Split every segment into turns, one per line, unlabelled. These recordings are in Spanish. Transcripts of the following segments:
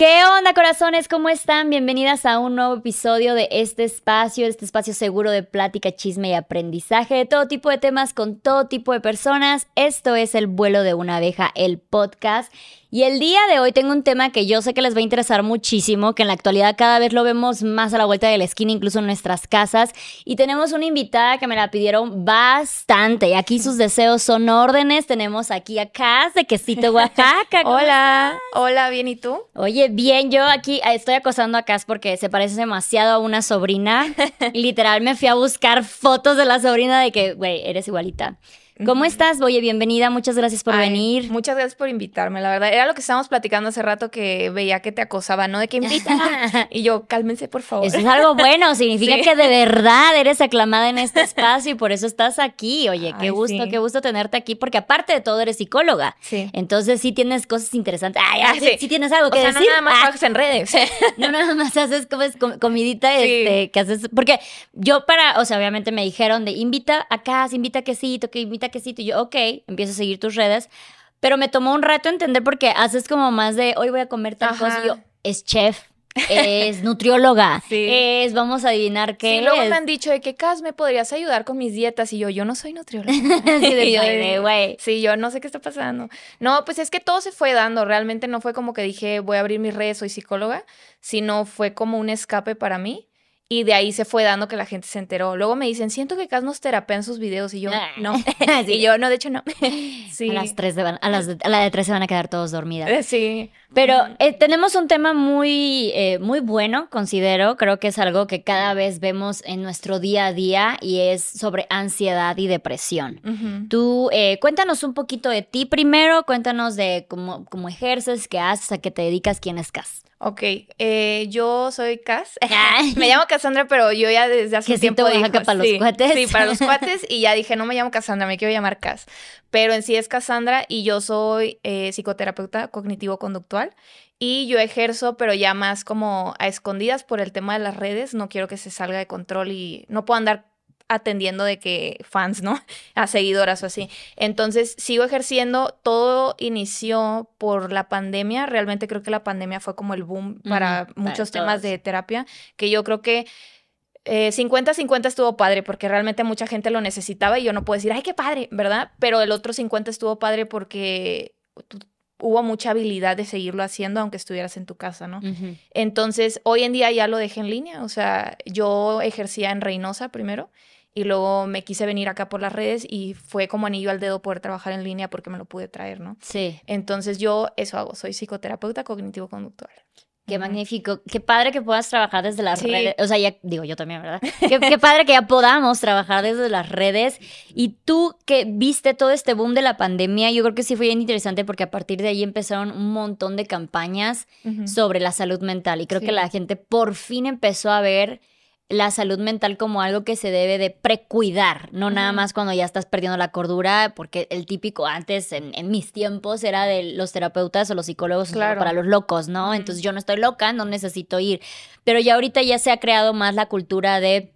¿Qué onda, corazones? ¿Cómo están? Bienvenidas a un nuevo episodio de este espacio, este espacio seguro de plática, chisme y aprendizaje de todo tipo de temas con todo tipo de personas. Esto es El vuelo de una abeja, el podcast. Y el día de hoy tengo un tema que yo sé que les va a interesar muchísimo, que en la actualidad cada vez lo vemos más a la vuelta de la esquina, incluso en nuestras casas. Y tenemos una invitada que me la pidieron bastante. Y aquí sus deseos son órdenes. Tenemos aquí a Cas de Quesito Oaxaca.
hola, hola, bien, ¿y tú?
Oye, bien, yo aquí eh, estoy acosando a Cas porque se parece demasiado a una sobrina. literal me fui a buscar fotos de la sobrina de que, güey, eres igualita. ¿Cómo estás? Oye, bienvenida, muchas gracias por venir.
Muchas gracias por invitarme, la verdad. Era lo que estábamos platicando hace rato que veía que te acosaba, ¿no? De que invita. y yo, cálmense, por favor.
Eso es algo bueno, significa que de verdad eres aclamada en este espacio y por eso estás aquí. Oye, qué gusto, qué gusto tenerte aquí, porque aparte de todo eres psicóloga. Sí. Entonces sí tienes cosas interesantes. Ay, ah, sí. sí. tienes algo que
o
sea,
no nada más ah. trabajas en redes.
no nada más haces comidita, este, que haces, porque yo para, o sea, obviamente me dijeron de invita a casa, invita a quesito, que invita y yo, ok, empiezo a seguir tus redes. Pero me tomó un rato entender porque haces como más de hoy voy a comer tal cosa y yo, es chef. Es nutrióloga. Es, vamos a adivinar qué.
Sí, luego me han dicho de que, Cas, ¿me podrías ayudar con mis dietas? Y yo, yo no soy nutrióloga.
sí, de, güey.
Sí, yo no sé qué está pasando. No, pues es que todo se fue dando. Realmente no fue como que dije, voy a abrir mis redes, soy psicóloga, sino fue como un escape para mí. Y de ahí se fue dando que la gente se enteró. Luego me dicen, siento que Cas nos terapea en sus videos. Y yo, no. Y yo, no, de hecho, no.
Sí. A las tres de, a, las a la de tres se van a quedar todos dormidas.
Eh, sí.
Pero eh, tenemos un tema muy, eh, muy bueno, considero. Creo que es algo que cada vez vemos en nuestro día a día y es sobre ansiedad y depresión. Tú, cuéntanos un poquito de ti primero. Cuéntanos de cómo, cómo ejerces, qué haces, a qué te dedicas, quién es Cas.
Ok, eh, yo soy Cas. me llamo Cassandra, pero yo ya desde hace un tiempo
dijo, para los cuates.
Sí, para los cuates y ya dije, no me llamo Cassandra, me quiero llamar Cas. Pero en sí es Cassandra y yo soy eh, psicoterapeuta cognitivo-conductual y yo ejerzo, pero ya más como a escondidas por el tema de las redes. No quiero que se salga de control y no puedo andar atendiendo de que fans, ¿no? A seguidoras o así. Entonces, sigo ejerciendo. Todo inició por la pandemia. Realmente creo que la pandemia fue como el boom para muchos temas de terapia, que yo creo que 50-50 eh, estuvo padre porque realmente mucha gente lo necesitaba y yo no puedo decir, ay, qué padre, ¿verdad? Pero el otro 50 estuvo padre porque hubo mucha habilidad de seguirlo haciendo aunque estuvieras en tu casa, ¿no? Entonces, hoy en día ya lo dejé en línea, o sea, yo ejercía en Reynosa primero y luego me quise venir acá por las redes y fue como anillo al dedo poder trabajar en línea porque me lo pude traer, ¿no?
Sí.
Entonces yo eso hago, soy psicoterapeuta cognitivo-conductual.
Qué magnífico. Qué padre que puedas trabajar desde las redes. O sea, ya digo yo también, ¿verdad? qué, qué, padre que ya podamos trabajar desde las redes. Y tú que viste todo este boom de la pandemia, yo creo que sí fue bien interesante porque a partir de ahí empezaron un montón de campañas sobre la salud mental. Y creo que la gente por fin empezó a ver la salud mental como algo que se debe de precuidar, no nada más cuando ya estás perdiendo la cordura, porque el típico antes, en, mis tiempos, era de los terapeutas o los psicólogos para los locos, ¿no? Entonces yo no estoy loca, no necesito ir. Pero ya ahorita ya se ha creado más la cultura de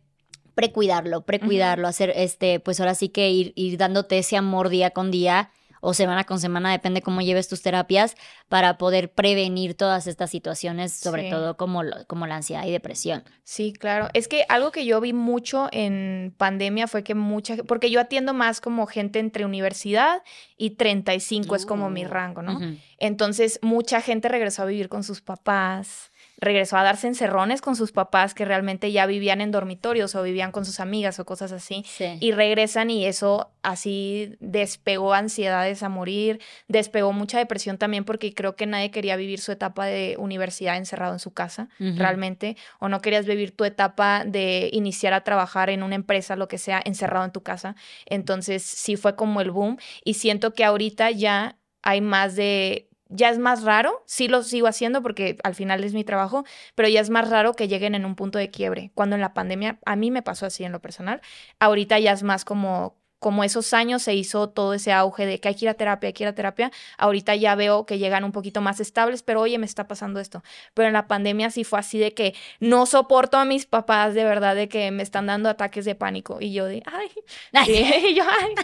precuidarlo, precuidarlo, hacer este, pues ahora sí que ir, ir dándote ese amor día con día o semana con semana, depende cómo lleves tus terapias, para poder prevenir todas estas situaciones, sobre todo como, como la ansiedad y depresión.
Sí, claro. Es que algo que yo vi mucho en pandemia fue que mucha, porque yo atiendo más como gente entre universidad y 35 es como mi uh, rango, ¿no? Entonces, mucha gente regresó a vivir con sus papás regresó a darse encerrones con sus papás que realmente ya vivían en dormitorios o vivían con sus amigas o cosas así. Y regresan y eso así despegó ansiedades a morir, despegó mucha depresión también porque creo que nadie quería vivir su etapa de universidad encerrado en su casa, realmente, o no querías vivir tu etapa de iniciar a trabajar en una empresa, lo que sea, encerrado en tu casa. Entonces sí fue como el boom y siento que ahorita ya hay más de ya es más raro, sí lo sigo haciendo porque al final es mi trabajo, pero ya es más raro que lleguen en un punto de quiebre. Cuando en la pandemia, a mí me pasó así en lo personal, ahorita ya es más como como esos años se hizo todo ese auge de que hay que ir a terapia, hay que ir a terapia, ahorita ya veo que llegan un poquito más estables, pero oye, me está pasando esto. Pero en la pandemia sí fue así de que no soporto a mis papás de verdad, de que me están dando ataques de pánico. Y yo de, ay, y yo, ay,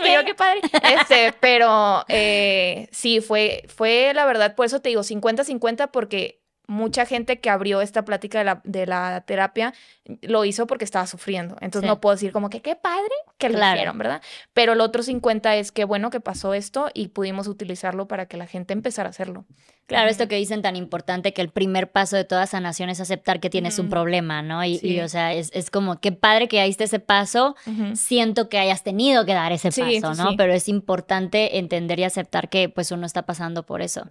okay. qué padre. Este, pero eh, sí, fue, fue la verdad, por eso te digo 50-50 porque mucha gente que abrió esta plática de la, de la terapia lo hizo porque estaba sufriendo. Entonces no puedo decir como que qué padre que lo hicieron, ¿verdad? Pero el otro 50 es que bueno que pasó esto y pudimos utilizarlo para que la gente empezara a hacerlo.
Claro, esto que dicen tan importante que el primer paso de toda sanación es aceptar que tienes un problema, ¿no? Y, o sea, es, es, como qué padre que diste ese paso. Siento que hayas tenido que dar ese paso, ¿no? Pero es importante entender y aceptar que pues uno está pasando por eso.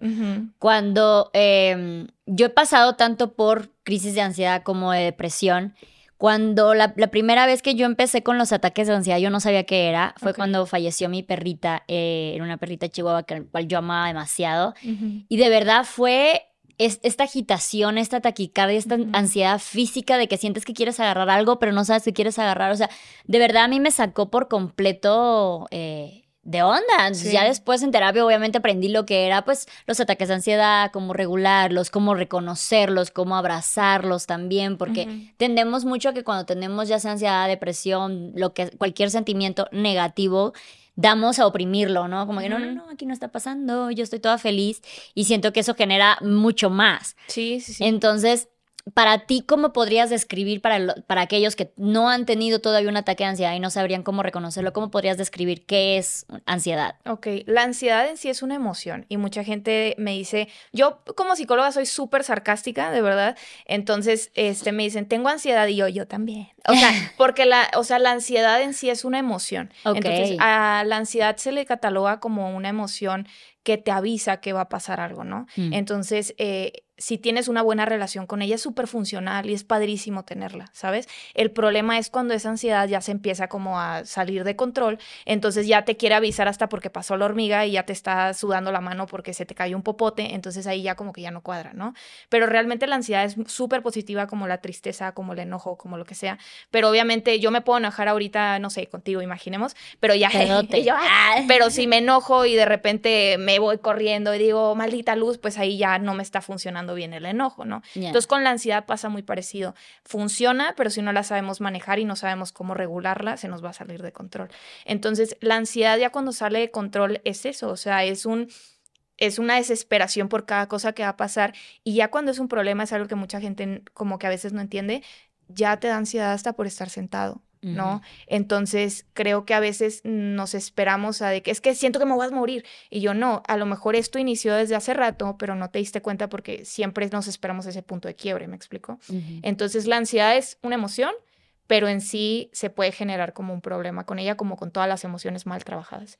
Cuando em, yo he pasado tanto por crisis de ansiedad como de depresión, cuando la, primera vez que yo empecé con los ataques de ansiedad, yo no sabía qué era. Fue cuando falleció mi perrita, eh, era una perrita chihuahua que cual yo amaba demasiado. Y de verdad fue esta agitación, esta taquicardia, esta ansiedad física de que sientes que quieres agarrar algo, pero no sabes qué quieres agarrar. O sea, de verdad a mí me sacó por completo. Eh, de onda. Ya después en terapia obviamente aprendí lo que era pues los ataques de ansiedad, cómo regularlos, cómo reconocerlos, cómo abrazarlos también, porque tendemos mucho que cuando tenemos ya sea ansiedad, depresión, lo que cualquier sentimiento negativo, damos a oprimirlo, ¿no? Como que no, no, no, aquí no está pasando, yo estoy toda feliz y siento que eso genera mucho más.
Sí, sí, sí.
Entonces, para ti, ¿cómo podrías describir para, para aquellos que no han tenido todavía un ataque de ansiedad y no sabrían cómo reconocerlo? ¿Cómo podrías describir qué es ansiedad?
Ok, la ansiedad en sí es una emoción y mucha gente me dice, yo como psicóloga soy súper sarcástica, de verdad, entonces este, me dicen, tengo ansiedad y yo, yo también. O sea, porque la, o sea, la ansiedad en sí es una emoción. Entonces, a la ansiedad se le cataloga como una emoción que te avisa que va a pasar algo, ¿no? Mm. Entonces, eh, si tienes una buena relación con ella, es súper funcional y es padrísimo tenerla, ¿sabes? El problema es cuando esa ansiedad ya se empieza como a salir de control, entonces ya te quiere avisar hasta porque pasó la hormiga y ya te está sudando la mano porque se te cayó un popote, entonces ahí ya como que ya no cuadra, ¿no? Pero realmente la ansiedad es súper positiva como la tristeza, como el enojo, como lo que sea, pero obviamente yo me puedo enojar ahorita, no sé, contigo, imaginemos, pero ya, ah", pero si me enojo y de repente me voy corriendo y digo, maldita luz, pues ahí ya no me está funcionando bien el enojo, ¿no? Entonces con la ansiedad pasa muy parecido. Funciona, pero si no la sabemos manejar y no sabemos cómo regularla, se nos va a salir de control. Entonces la ansiedad ya cuando sale de control es eso, o sea, es un es una desesperación por cada cosa que va a pasar y ya cuando es un problema es algo que mucha gente como que a veces no entiende, ya te da ansiedad hasta por estar sentado. ¿No? Entonces, creo que a veces nos esperamos a de que es que siento que me voy a morir y yo no, a lo mejor esto inició desde hace rato, pero no te diste cuenta porque siempre nos esperamos a ese punto de quiebre, ¿me explico? Entonces, la ansiedad es una emoción, pero en sí se puede generar como un problema con ella, como con todas las emociones mal trabajadas.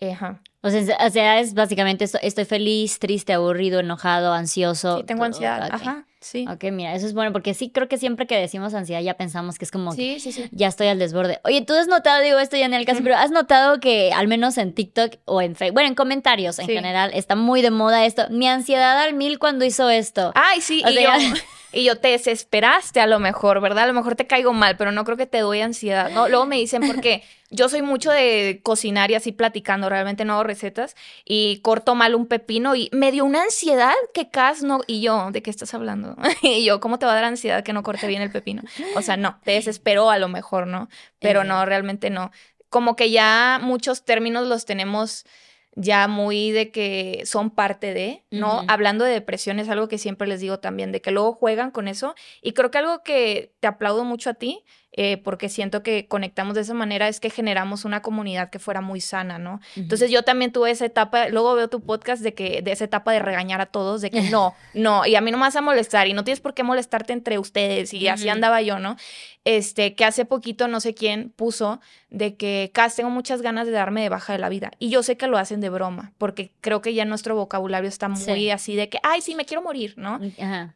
Ajá.
O sea, es básicamente esto, estoy feliz, triste, aburrido, enojado, ansioso.
Sí, tengo ansiedad. Ajá, sí.
Ok, mira, eso es bueno, porque sí creo que siempre que decimos ansiedad ya pensamos que es como, sí, sí, sí. ya estoy al desborde. Oye, tú has notado, digo esto ya en el caso, pero has notado que al menos en TikTok o en Facebook, bueno, en comentarios en general, está muy de moda esto. Mi ansiedad al mil cuando hizo esto.
Ay, sí, y yo... y yo te desesperaste a lo mejor, ¿verdad? A lo mejor te caigo mal, pero no creo que te doy ansiedad. No, luego me dicen porque yo soy mucho de cocinar y así platicando, realmente no hago recetas y corto mal un pepino y me dio una ansiedad que Cas no y yo, ¿de qué estás hablando? y yo, ¿cómo te va a dar ansiedad que no corte bien el pepino? O sea, no, te desesperó a lo mejor, ¿no? Pero no, realmente no. Como que ya muchos términos los tenemos ya muy de que son parte de, ¿no? Hablando de depresión es algo que siempre les digo también, de que luego juegan con eso. Y creo que algo que te aplaudo mucho a ti eh, porque siento que conectamos de esa manera, es que generamos una comunidad que fuera muy sana, ¿no? Entonces yo también tuve esa etapa, luego veo tu podcast de que de esa etapa de regañar a todos, de que no, no, y a mí no me vas a molestar y no tienes por qué molestarte entre ustedes y así andaba yo, ¿no? Este, que hace poquito no sé quién puso de que, Cas, tengo muchas ganas de darme de baja de la vida. Y yo sé que lo hacen de broma, porque creo que ya nuestro vocabulario está muy así de que, ay, sí, me quiero morir, ¿no?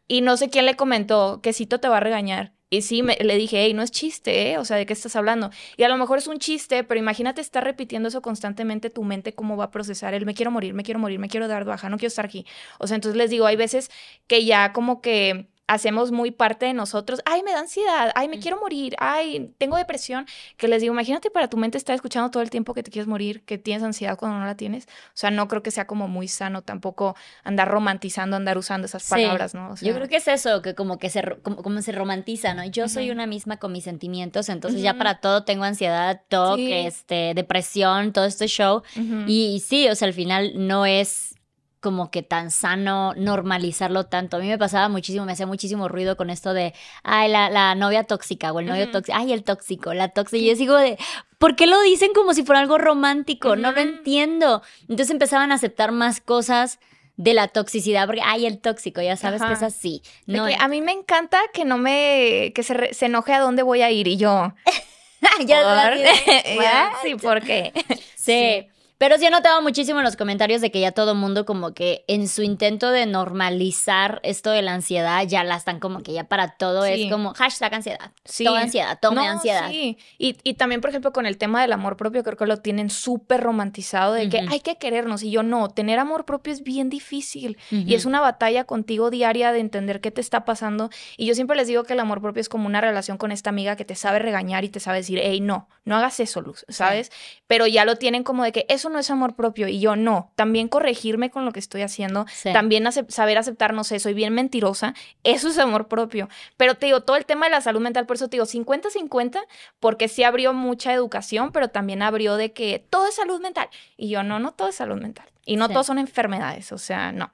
Y no sé quién le comentó que Cito te va a regañar. Y sí, me, le dije, hey, no es chiste, ¿eh? O sea, ¿de qué estás hablando? Y a lo mejor es un chiste, pero imagínate estar repitiendo eso constantemente, tu mente, cómo va a procesar el me quiero morir, me quiero morir, me quiero dar baja, no quiero estar aquí. O sea, entonces les digo, hay veces que ya como que hacemos muy parte de nosotros, ay, me da ansiedad, ay, me quiero morir, ay, tengo depresión, que les digo, imagínate para tu mente estar escuchando todo el tiempo que te quieres morir, que tienes ansiedad cuando no la tienes. O sea, no creo que sea como muy sano tampoco andar romantizando, andar usando esas palabras, ¿no?
Yo creo que es eso, que como que se, como, se romantiza, ¿no? Yo soy una misma con mis sentimientos, entonces ya para todo tengo ansiedad, todo, este, depresión, todo este show. y sí, o sea, al final no es como que tan sano normalizarlo tanto. A mí me pasaba muchísimo, me hacía muchísimo ruido con esto de, ay, la, novia tóxica o el novio tóxico, ay, el tóxico, la tóxica. Y yo sigo de, ¿por qué lo dicen como si fuera algo romántico? No lo entiendo. Entonces empezaban a aceptar más cosas de la toxicidad, porque ay, el tóxico, ya sabes que es así.
No, a mí me encanta que no me, que se, se enoje a dónde voy a ir y yo.
ya,
sí, ¿por qué?
sí. Pero sí he notado muchísimo en los comentarios de que ya todo mundo como que en su intento de normalizar esto de la ansiedad, ya la están como que ya para todo es como hashtag ansiedad. Sí. Todo ansiedad, tome ansiedad.
Sí. Y, y, también, por ejemplo, con el tema del amor propio, creo que lo tienen súper romantizado de que hay que querernos. Y yo no, tener amor propio es bien difícil. Y es una batalla contigo diaria de entender qué te está pasando. Y yo siempre les digo que el amor propio es como una relación con esta amiga que te sabe regañar y te sabe decir, hey, no, no hagas eso, Luz, ¿sabes? Pero ya lo tienen como de que eso no es amor propio. Y yo no, también corregirme con lo que estoy haciendo, también saber aceptar, no sé, soy bien mentirosa, eso es amor propio. Pero te digo, todo el tema de la salud mental, por eso te digo 50-50, porque sí abrió mucha educación, pero también abrió de que todo es salud mental. Y yo no, no todo es salud mental. Y no todos son enfermedades, o sea, no.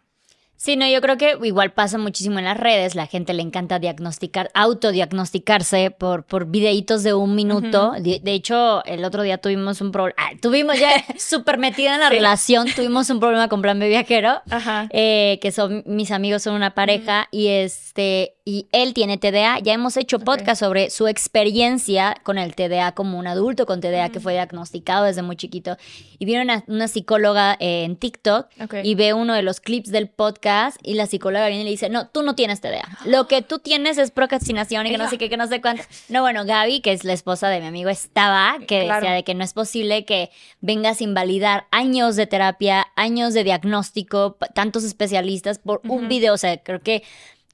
Sí, no, yo creo que igual pasa muchísimo en las redes, la gente le encanta diagnosticar, autodiagnosticarse por, por videitos de un minuto. de, hecho, el otro día tuvimos un problema, ah, tuvimos ya súper metida en la relación, tuvimos un problema con Plan B Viajero, eh, que son mis amigos, son una pareja, y este, y él tiene TDA. Ya hemos hecho podcast sobre su experiencia con el TDA como un adulto con TDA que fue diagnosticado desde muy chiquito. Y vieron una, una psicóloga en TikTok y ve uno de los clips del podcast y la psicóloga viene y le dice, no, tú no tienes TDA. Lo que tú tienes es procrastinación y que no sé qué, que no sé cuánto. No, bueno, Gaby, que es la esposa de mi amigo, estaba, que decía de que no es posible que vengas a invalidar años de terapia, años de diagnóstico, tantos especialistas por un video. O sea, creo que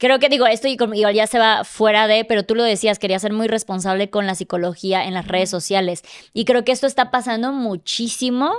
Creo que digo, esto igual ya se va fuera de, pero tú lo decías, quería ser muy responsable con la psicología en las redes sociales. Y creo que esto está pasando muchísimo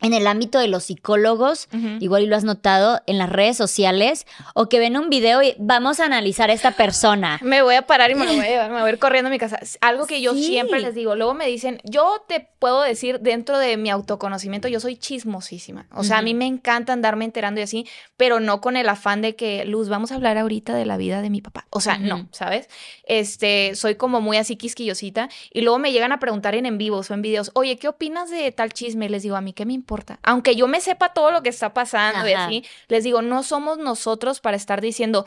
en el ámbito de los psicólogos, igual y lo has notado, en las redes sociales, o que ven un video y vamos a analizar a esta persona.
Me voy a parar y me lo voy a llevar, me voy a ir corriendo a mi casa. Algo que yo siempre les digo, luego me dicen, yo te puedo decir dentro de mi autoconocimiento, yo soy chismosísima. O sea, a mí me encanta andarme enterando y así, pero no con el afán de que, Luz, vamos a hablar ahorita de la vida de mi papá. O sea, no, ¿sabes? Este, soy como muy así quisquillosita y luego me llegan a preguntar en en vivos o en videos, oye, ¿qué opinas de tal chisme? Les digo, a mí qué me importa. Aunque yo me sepa todo lo que está pasando y así, les digo, no somos nosotros para estar diciendo,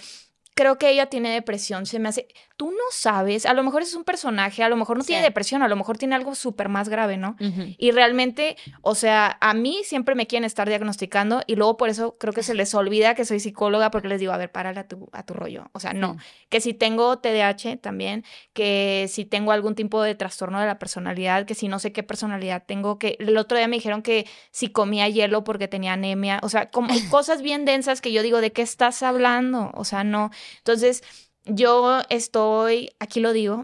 creo que ella tiene depresión, se me hace, tú no sabes, a lo mejor es un personaje, a lo mejor no tiene depresión, a lo mejor tiene algo súper más grave, ¿no? Y realmente, o sea, a mí siempre me quieren estar diagnosticando y luego por eso creo que se les olvida que soy psicóloga porque les digo, a ver, párale a tu, a tu rollo. O sea, no, que si tengo TDAH también, que si tengo algún tipo de trastorno de la personalidad, que si no sé qué personalidad tengo, que el otro día me dijeron que si comía hielo porque tenía anemia, o sea, como cosas bien densas que yo digo, ¿de qué estás hablando? O sea, no. Entonces, yo estoy, aquí lo digo,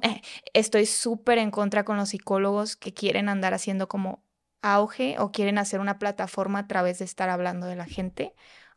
estoy súper en contra con los psicólogos que quieren andar haciendo como auge o quieren hacer una plataforma a través de estar hablando de la gente.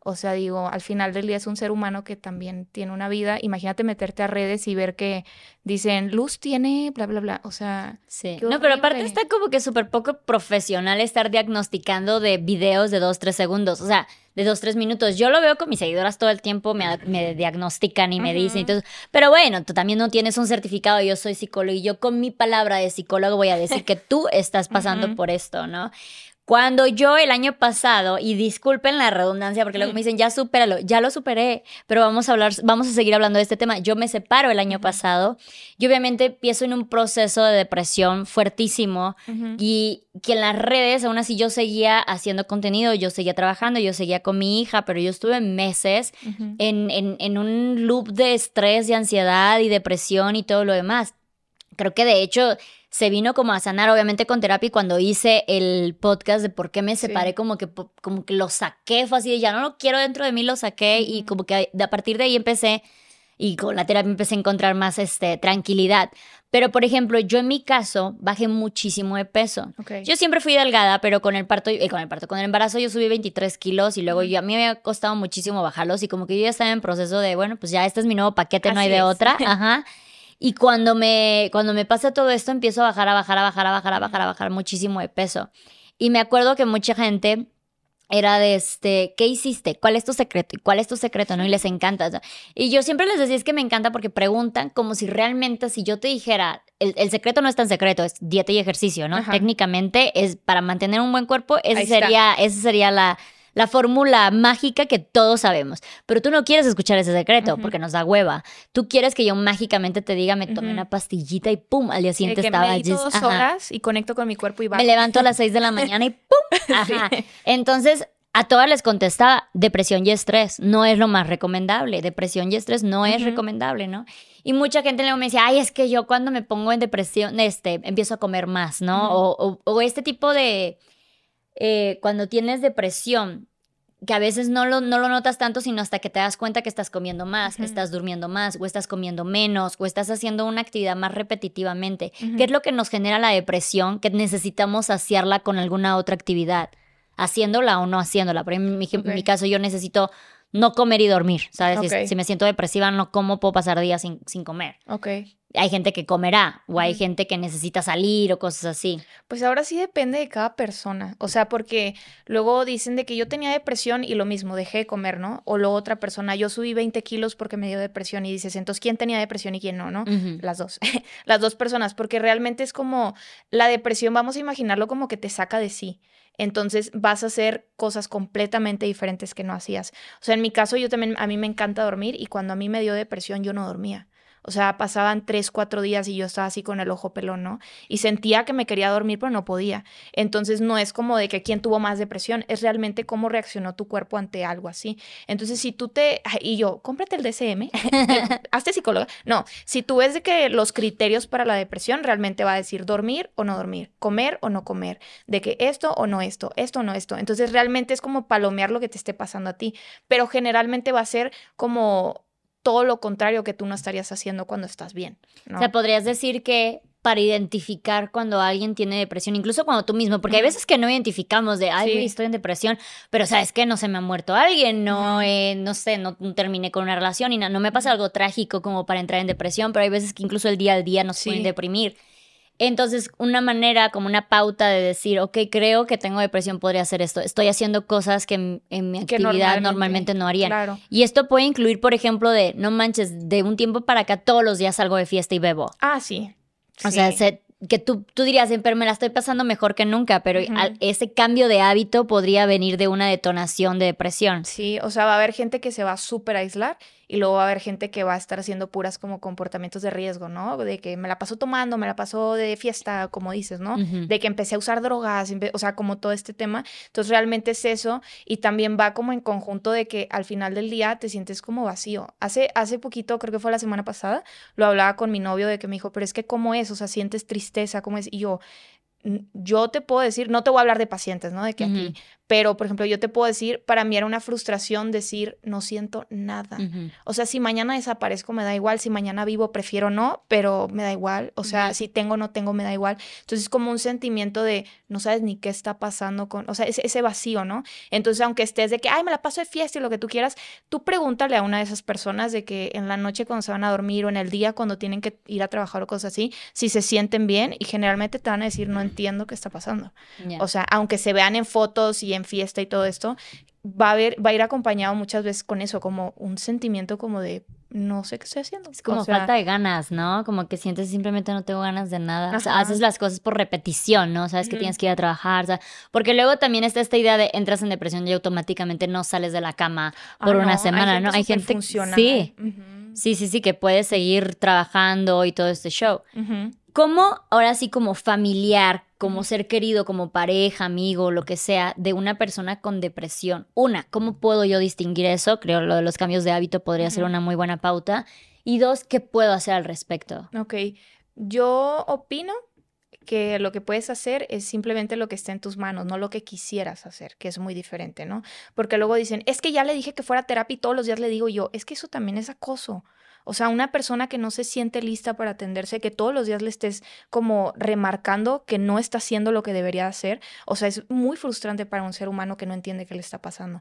O sea, digo, al final del día es un ser humano que también tiene una vida. Imagínate meterte a redes y ver que dicen, Luz tiene, bla, bla, bla. O sea,
sí. No, pero aparte está como que súper poco profesional estar diagnosticando de videos de dos, tres segundos. O sea, de dos, tres minutos. Yo lo veo con mis seguidoras todo el tiempo, me, me diagnostican y me dicen. Entonces, pero bueno, tú también no tienes un certificado, yo soy psicólogo y yo con mi palabra de psicólogo voy a decir que tú estás pasando por esto, ¿no? Cuando yo el año pasado, y disculpen la redundancia porque luego me dicen, ya supéralo, ya lo superé, pero vamos a hablar, vamos a seguir hablando de este tema. Yo me separo el año pasado y obviamente empiezo en un proceso de depresión fuertísimo y que en las redes, aún así yo seguía haciendo contenido, yo seguía trabajando, yo seguía con mi hija, pero yo estuve meses en, en, en un loop de estrés, de ansiedad y depresión y todo lo demás. Creo que de hecho se vino como a sanar, obviamente con terapia, y cuando hice el podcast de por qué me separé, como, que, como que lo saqué, fue así de ya no lo quiero dentro de mí, lo saqué, y como que a partir de ahí empecé, y con la terapia empecé a encontrar más este, tranquilidad. Pero, por ejemplo, yo en mi caso bajé muchísimo de peso. Yo siempre fui delgada, pero con el parto, eh, con el parto, con el embarazo yo subí 23 kilos y luego yo, a mí me había costado muchísimo bajarlos y como que yo ya estaba en proceso de, bueno, pues ya este es mi nuevo paquete, no hay de otra. Ajá. Y cuando me, cuando me pasa todo esto, empiezo a bajar, a bajar, a bajar, a bajar, a bajar, a bajar muchísimo de peso. Y me acuerdo que mucha gente era de este, ¿qué hiciste? ¿Cuál es tu secreto? ¿Y cuál es tu secreto? ¿No? Y les encanta. Y yo siempre les decía, es que me encanta porque preguntan como si realmente, si yo te dijera, el, secreto no es tan secreto, es dieta y ejercicio, ¿no? Técnicamente es para mantener un buen cuerpo, esa sería, esa sería la, la fórmula mágica que todos sabemos. Pero tú no quieres escuchar ese secreto porque nos da hueva. Tú quieres que yo mágicamente te diga, me tomé una pastillita y pum, al día siguiente
que
estaba
me dos horas y conecto con mi cuerpo y va.
Me levanto a las seis de la mañana y pum. Ajá. Entonces, a todas les contestaba, depresión y estrés no es lo más recomendable, depresión y estrés no es recomendable, ¿no? Y mucha gente luego me decía, ay, es que yo cuando me pongo en depresión, este, empiezo a comer más, ¿no? o, este tipo de, eh, cuando tienes depresión, que a veces no lo, no lo notas tanto, sino hasta que te das cuenta que estás comiendo más, que estás durmiendo más, o estás comiendo menos, o estás haciendo una actividad más repetitivamente. ¿Qué es lo que nos genera la depresión? Que necesitamos saciarla con alguna otra actividad, haciéndola o no haciéndola. Por ejemplo, en mi, caso, yo necesito no comer y dormir, ¿sabes? Si, si, me siento depresiva, no como, puedo pasar días sin, sin comer.
Ok
hay gente que comerá o hay gente que necesita salir o cosas así.
Pues ahora sí depende de cada persona. O sea, porque luego dicen de que yo tenía depresión y lo mismo, dejé de comer, ¿no? O luego otra persona, yo subí 20 kilos porque me dio depresión y dices, entonces, ¿quién tenía depresión y quién no, no? Las dos. Las dos personas, porque realmente es como la depresión, vamos a imaginarlo como que te saca de sí. Entonces vas a hacer cosas completamente diferentes que no hacías. O sea, en mi caso, yo también, a mí me encanta dormir y cuando a mí me dio depresión, yo no dormía. O sea, pasaban tres, cuatro días y yo estaba así con el ojo pelón, ¿no? Y sentía que me quería dormir, pero no podía. Entonces no es como de que quién tuvo más depresión, es realmente cómo reaccionó tu cuerpo ante algo así. Entonces si tú te... Y yo, cómprate el DCM, hazte psicóloga. No, si tú ves de que los criterios para la depresión realmente va a decir dormir o no dormir, comer o no comer, de que esto o no esto, esto o no esto. Entonces realmente es como palomear lo que te esté pasando a ti, pero generalmente va a ser como todo lo contrario que tú no estarías haciendo cuando estás bien.
O sea, podrías decir que para identificar cuando alguien tiene depresión, incluso cuando tú mismo, porque hay veces que no identificamos de, ay, estoy en depresión, pero sabes que no se me ha muerto alguien, no, eh, no sé, no, terminé con una relación y no, no me pasa algo trágico como para entrar en depresión, pero hay veces que incluso el día al día nos pueden deprimir. Entonces, una manera, como una pauta de decir, ok, creo que tengo depresión, podría hacer esto. Estoy haciendo cosas que en, mi actividad normalmente, no haría. Y esto puede incluir, por ejemplo, de, no manches, de un tiempo para acá todos los días salgo de fiesta y bebo.
Ah, sí.
O sea, que tú, tú dirías, pero me la estoy pasando mejor que nunca, pero ese cambio de hábito podría venir de una detonación de depresión.
Sí, o sea, va a haber gente que se va a súper aislar y luego va a haber gente que va a estar haciendo puras como comportamientos de riesgo, ¿no? De que me la paso tomando, me la paso de fiesta, como dices, ¿no? De que empecé a usar drogas, o sea, como todo este tema. Entonces realmente es eso y también va como en conjunto de que al final del día te sientes como vacío. Hace, hace poquito, creo que fue la semana pasada, lo hablaba con mi novio de que me dijo, pero es que cómo es, o sea, sientes tristeza, ¿cómo es? Y yo, yo te puedo decir, no te voy a hablar de pacientes, ¿no? De que aquí, pero, por ejemplo, yo te puedo decir, para mí era una frustración decir, no siento nada. O sea, si mañana desaparezco, me da igual. Si mañana vivo, prefiero no, pero me da igual. O sea, si tengo o no tengo, me da igual. Entonces, es como un sentimiento de no sabes ni qué está pasando con, o sea, ese, ese vacío, ¿no? Entonces, aunque estés de que, ay, me la paso de fiesta y lo que tú quieras, tú pregúntale a una de esas personas de que en la noche cuando se van a dormir o en el día cuando tienen que ir a trabajar o cosas así, si se sienten bien y generalmente te van a decir, no entiendo qué está pasando. O sea, aunque se vean en fotos y en fiesta y todo esto, va a, haber, va a ir acompañado muchas veces con eso, como un sentimiento como de no sé qué estoy haciendo.
Es como falta de ganas, ¿no? Como que sientes simplemente no tengo ganas de nada. O sea, haces las cosas por repetición, ¿no? Sabes que tienes que ir a trabajar. O sea, porque luego también está esta idea de entras en depresión y automáticamente no sales de la cama por una semana, ¿no? Hay gente que sí. Sí, sí, sí, que puedes seguir trabajando y todo este show. ¿Cómo ahora sí como familiar, como ser querido, como pareja, amigo, lo que sea, de una persona con depresión? Una, ¿cómo puedo yo distinguir eso? Creo lo de los cambios de hábito podría ser una muy buena pauta. Y dos, ¿qué puedo hacer al respecto?
Ok, yo opino que lo que puedes hacer es simplemente lo que esté en tus manos, no lo que quisieras hacer, que es muy diferente, ¿no? Porque luego dicen, es que ya le dije que fuera terapia y todos los días le digo yo, es que eso también es acoso. O sea, una persona que no se siente lista para atenderse, que todos los días le estés como remarcando que no está haciendo lo que debería hacer, o sea, es muy frustrante para un ser humano que no entiende qué le está pasando.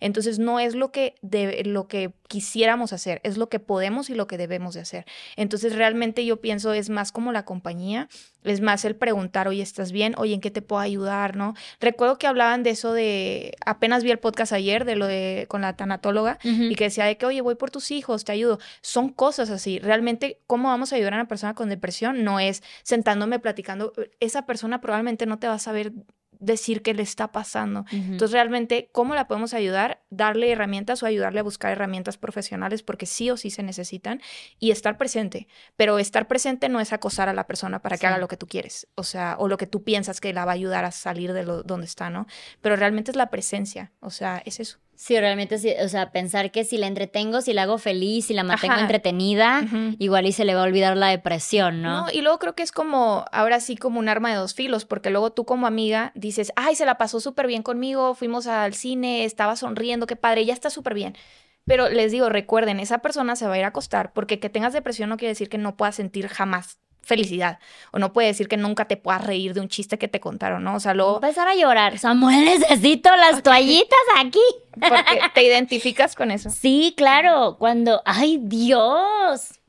Entonces no es lo que, de, lo que quisiéramos hacer, es lo que podemos y lo que debemos de hacer. Entonces realmente yo pienso es más como la compañía, es más el preguntar, oye, ¿estás bien? Oye, ¿en qué te puedo ayudar? ¿No? Recuerdo que hablaban de eso de, apenas vi el podcast ayer de lo de con la tanatóloga y que decía de que, oye, voy por tus hijos, te ayudo. Son cosas así. Realmente, ¿cómo vamos a ayudar a una persona con depresión? No es sentándome platicando. Esa persona probablemente no te va a saber decir qué le está pasando. Entonces, realmente, ¿cómo la podemos ayudar? Darle herramientas o ayudarle a buscar herramientas profesionales porque sí o sí se necesitan y estar presente. Pero estar presente no es acosar a la persona para que haga lo que tú quieres, o sea, o lo que tú piensas que la va a ayudar a salir de lo, donde está, ¿no? Pero realmente es la presencia, o sea, es eso.
Sí, realmente, sí, o sea, pensar que si la entretengo, si la hago feliz, si la mantengo entretenida, igual y se le va a olvidar la depresión, ¿no?
¿no? Y luego creo que es como, ahora sí, como un arma de dos filos, porque luego tú como amiga dices, ay, se la pasó súper bien conmigo, fuimos al cine, estaba sonriendo, qué padre, ya está súper bien. Pero les digo, recuerden, esa persona se va a ir a acostar, porque que tengas depresión no quiere decir que no puedas sentir jamás felicidad. O no puede decir que nunca te puedas reír de un chiste que te contaron, ¿no? O sea, luego...
Empezar a llorar. Samuel, necesito las toallitas aquí.
Porque te identificas con eso.
Sí, claro. Cuando... ¡Ay, Dios!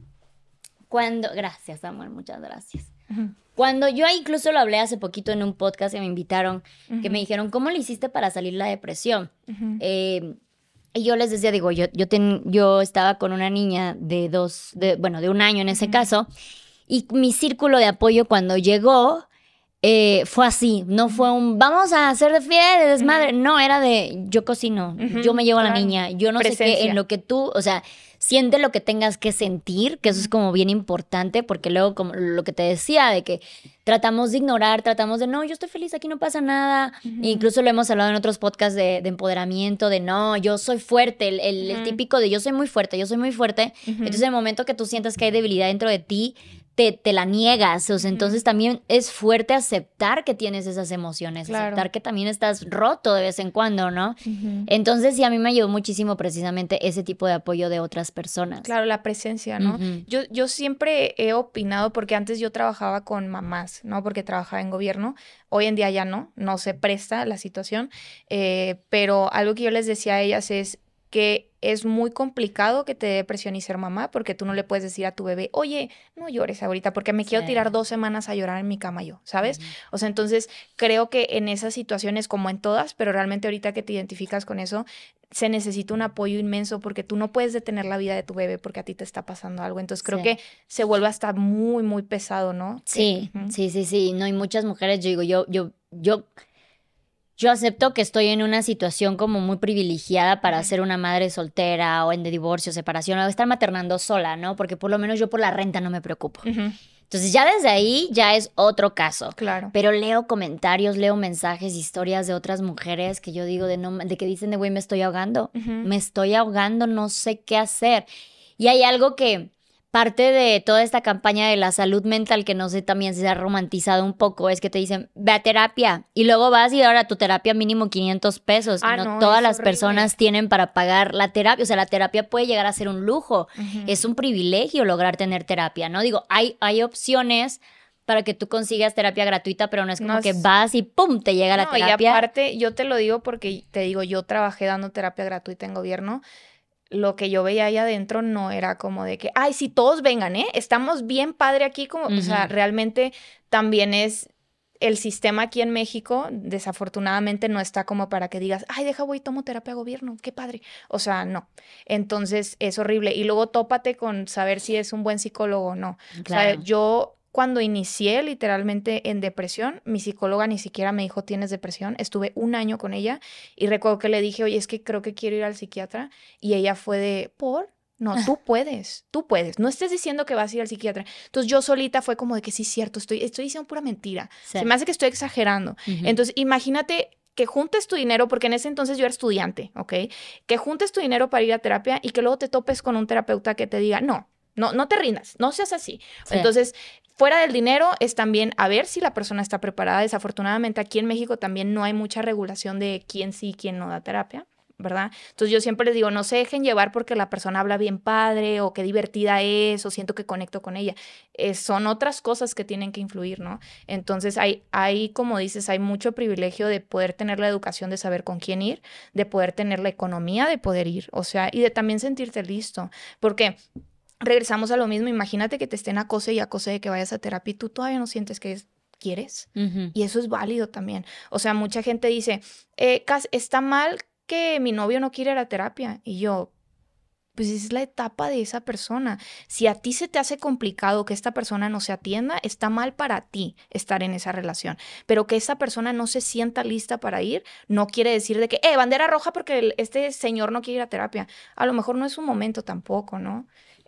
Cuando... Gracias, Samuel, muchas gracias. Cuando yo incluso lo hablé hace poquito en un podcast que me invitaron, que me dijeron, ¿cómo le hiciste para salir la depresión? Eh, y yo les decía, digo, yo, yo, yo estaba con una niña de dos, de, bueno, de un año en ese caso, y mi círculo de apoyo cuando llegó eh, fue así, no fue un vamos a hacer de fiel, de desmadre, no, era de yo cocino, yo me llevo a la niña, yo no sé qué, en lo que tú, o sea, siente lo que tengas que sentir, que eso es como bien importante, porque luego como lo que te decía, de que tratamos de ignorar, tratamos de no, yo estoy feliz, aquí no pasa nada, incluso lo hemos hablado en otros podcasts de, empoderamiento, de no, yo soy fuerte, el, el, típico de yo soy muy fuerte, yo soy muy fuerte, entonces en el momento que tú sientas que hay debilidad dentro de ti, te, la niegas. O sea, entonces también es fuerte aceptar que tienes esas emociones, aceptar que también estás roto de vez en cuando, ¿no? Entonces sí, a mí me ayudó muchísimo precisamente ese tipo de apoyo de otras personas.
Claro, la presencia, ¿no? yo, yo siempre he opinado, porque antes yo trabajaba con mamás, ¿no? Porque trabajaba en gobierno. Hoy en día ya no, no se presta la situación. Eh, pero algo que yo les decía a ellas es que es muy complicado que te dé depresión y ser mamá porque tú no le puedes decir a tu bebé, oye, no llores ahorita porque me quiero tirar dos semanas a llorar en mi cama yo, ¿sabes? O sea, entonces creo que en esas situaciones, como en todas, pero realmente ahorita que te identificas con eso, se necesita un apoyo inmenso porque tú no puedes detener la vida de tu bebé porque a ti te está pasando algo. Entonces creo que se vuelve hasta muy, muy pesado, ¿no?
Sí, sí, sí, sí. No, hay muchas mujeres, yo digo, yo, yo, yo yo acepto que estoy en una situación como muy privilegiada para ser una madre soltera o en de divorcio, separación o estar maternando sola, ¿no? Porque por lo menos yo por la renta no me preocupo. Entonces ya desde ahí ya es otro caso.
Claro.
Pero leo comentarios, leo mensajes, historias de otras mujeres que yo digo de, no, de que dicen de, güey, me estoy ahogando, me estoy ahogando, no sé qué hacer. Y hay algo que parte de toda esta campaña de la salud mental que no sé también se ha romantizado un poco es que te dicen ve a terapia y luego vas y ahora tu terapia mínimo 500 pesos
ah,
no, todas las personas tienen para pagar la terapia o sea la terapia puede llegar a ser un lujo es un privilegio lograr tener terapia no digo hay hay opciones para que tú consigas terapia gratuita, pero no es como que vas y ¡pum! te llega la terapia.
Y aparte, yo te lo digo porque te digo, yo trabajé dando terapia gratuita en gobierno lo que yo veía ahí adentro no era como de que, ay, si todos vengan, ¿eh? Estamos bien padre aquí, como, o sea, realmente también es el sistema aquí en México, desafortunadamente, no está como para que digas, ay, deja, voy, tomo terapia gobierno, qué padre. O sea, no. Entonces es horrible. Y luego tópate con saber si es un buen psicólogo o no. O sea, yo cuando inicié literalmente en depresión, mi psicóloga ni siquiera me dijo tienes depresión. Estuve un año con ella y recuerdo que le dije, oye, es que creo que quiero ir al psiquiatra. Y ella fue de, ¿por? No, tú puedes, tú puedes. No estés diciendo que vas a ir al psiquiatra. Entonces yo solita fue como de que sí, cierto, estoy, estoy diciendo pura mentira. Se me hace que estoy exagerando. Entonces imagínate que juntes tu dinero, porque en ese entonces yo era estudiante, ¿ok? Que juntes tu dinero para ir a terapia y que luego te topes con un terapeuta que te diga, no, no, no te rindas, no seas así. Entonces, fuera del dinero es también a ver si la persona está preparada. Desafortunadamente aquí en México también no hay mucha regulación de quién sí y quién no da terapia. ¿verdad? Entonces yo siempre les digo, no se dejen llevar porque la persona habla bien padre o qué divertida es o siento que conecto con ella. Eh, son otras cosas que tienen que influir, ¿no? Entonces hay, hay, como dices, hay mucho privilegio de poder tener la educación de saber con quién ir, de poder tener la economía de poder ir, o sea, y de también sentirte listo, porque regresamos a lo mismo, imagínate que te estén acose y acose de que vayas a terapia y tú todavía no sientes que quieres. Y eso es válido también. O sea, mucha gente dice, eh, está mal que mi novio no quiere ir a terapia. Y yo, pues es la etapa de esa persona. Si a ti se te hace complicado que esta persona no se atienda, está mal para ti estar en esa relación. Pero que esa persona no se sienta lista para ir, no quiere decir de que, eh, bandera roja porque este señor no quiere ir a terapia. A lo mejor no es un momento tampoco, ¿no?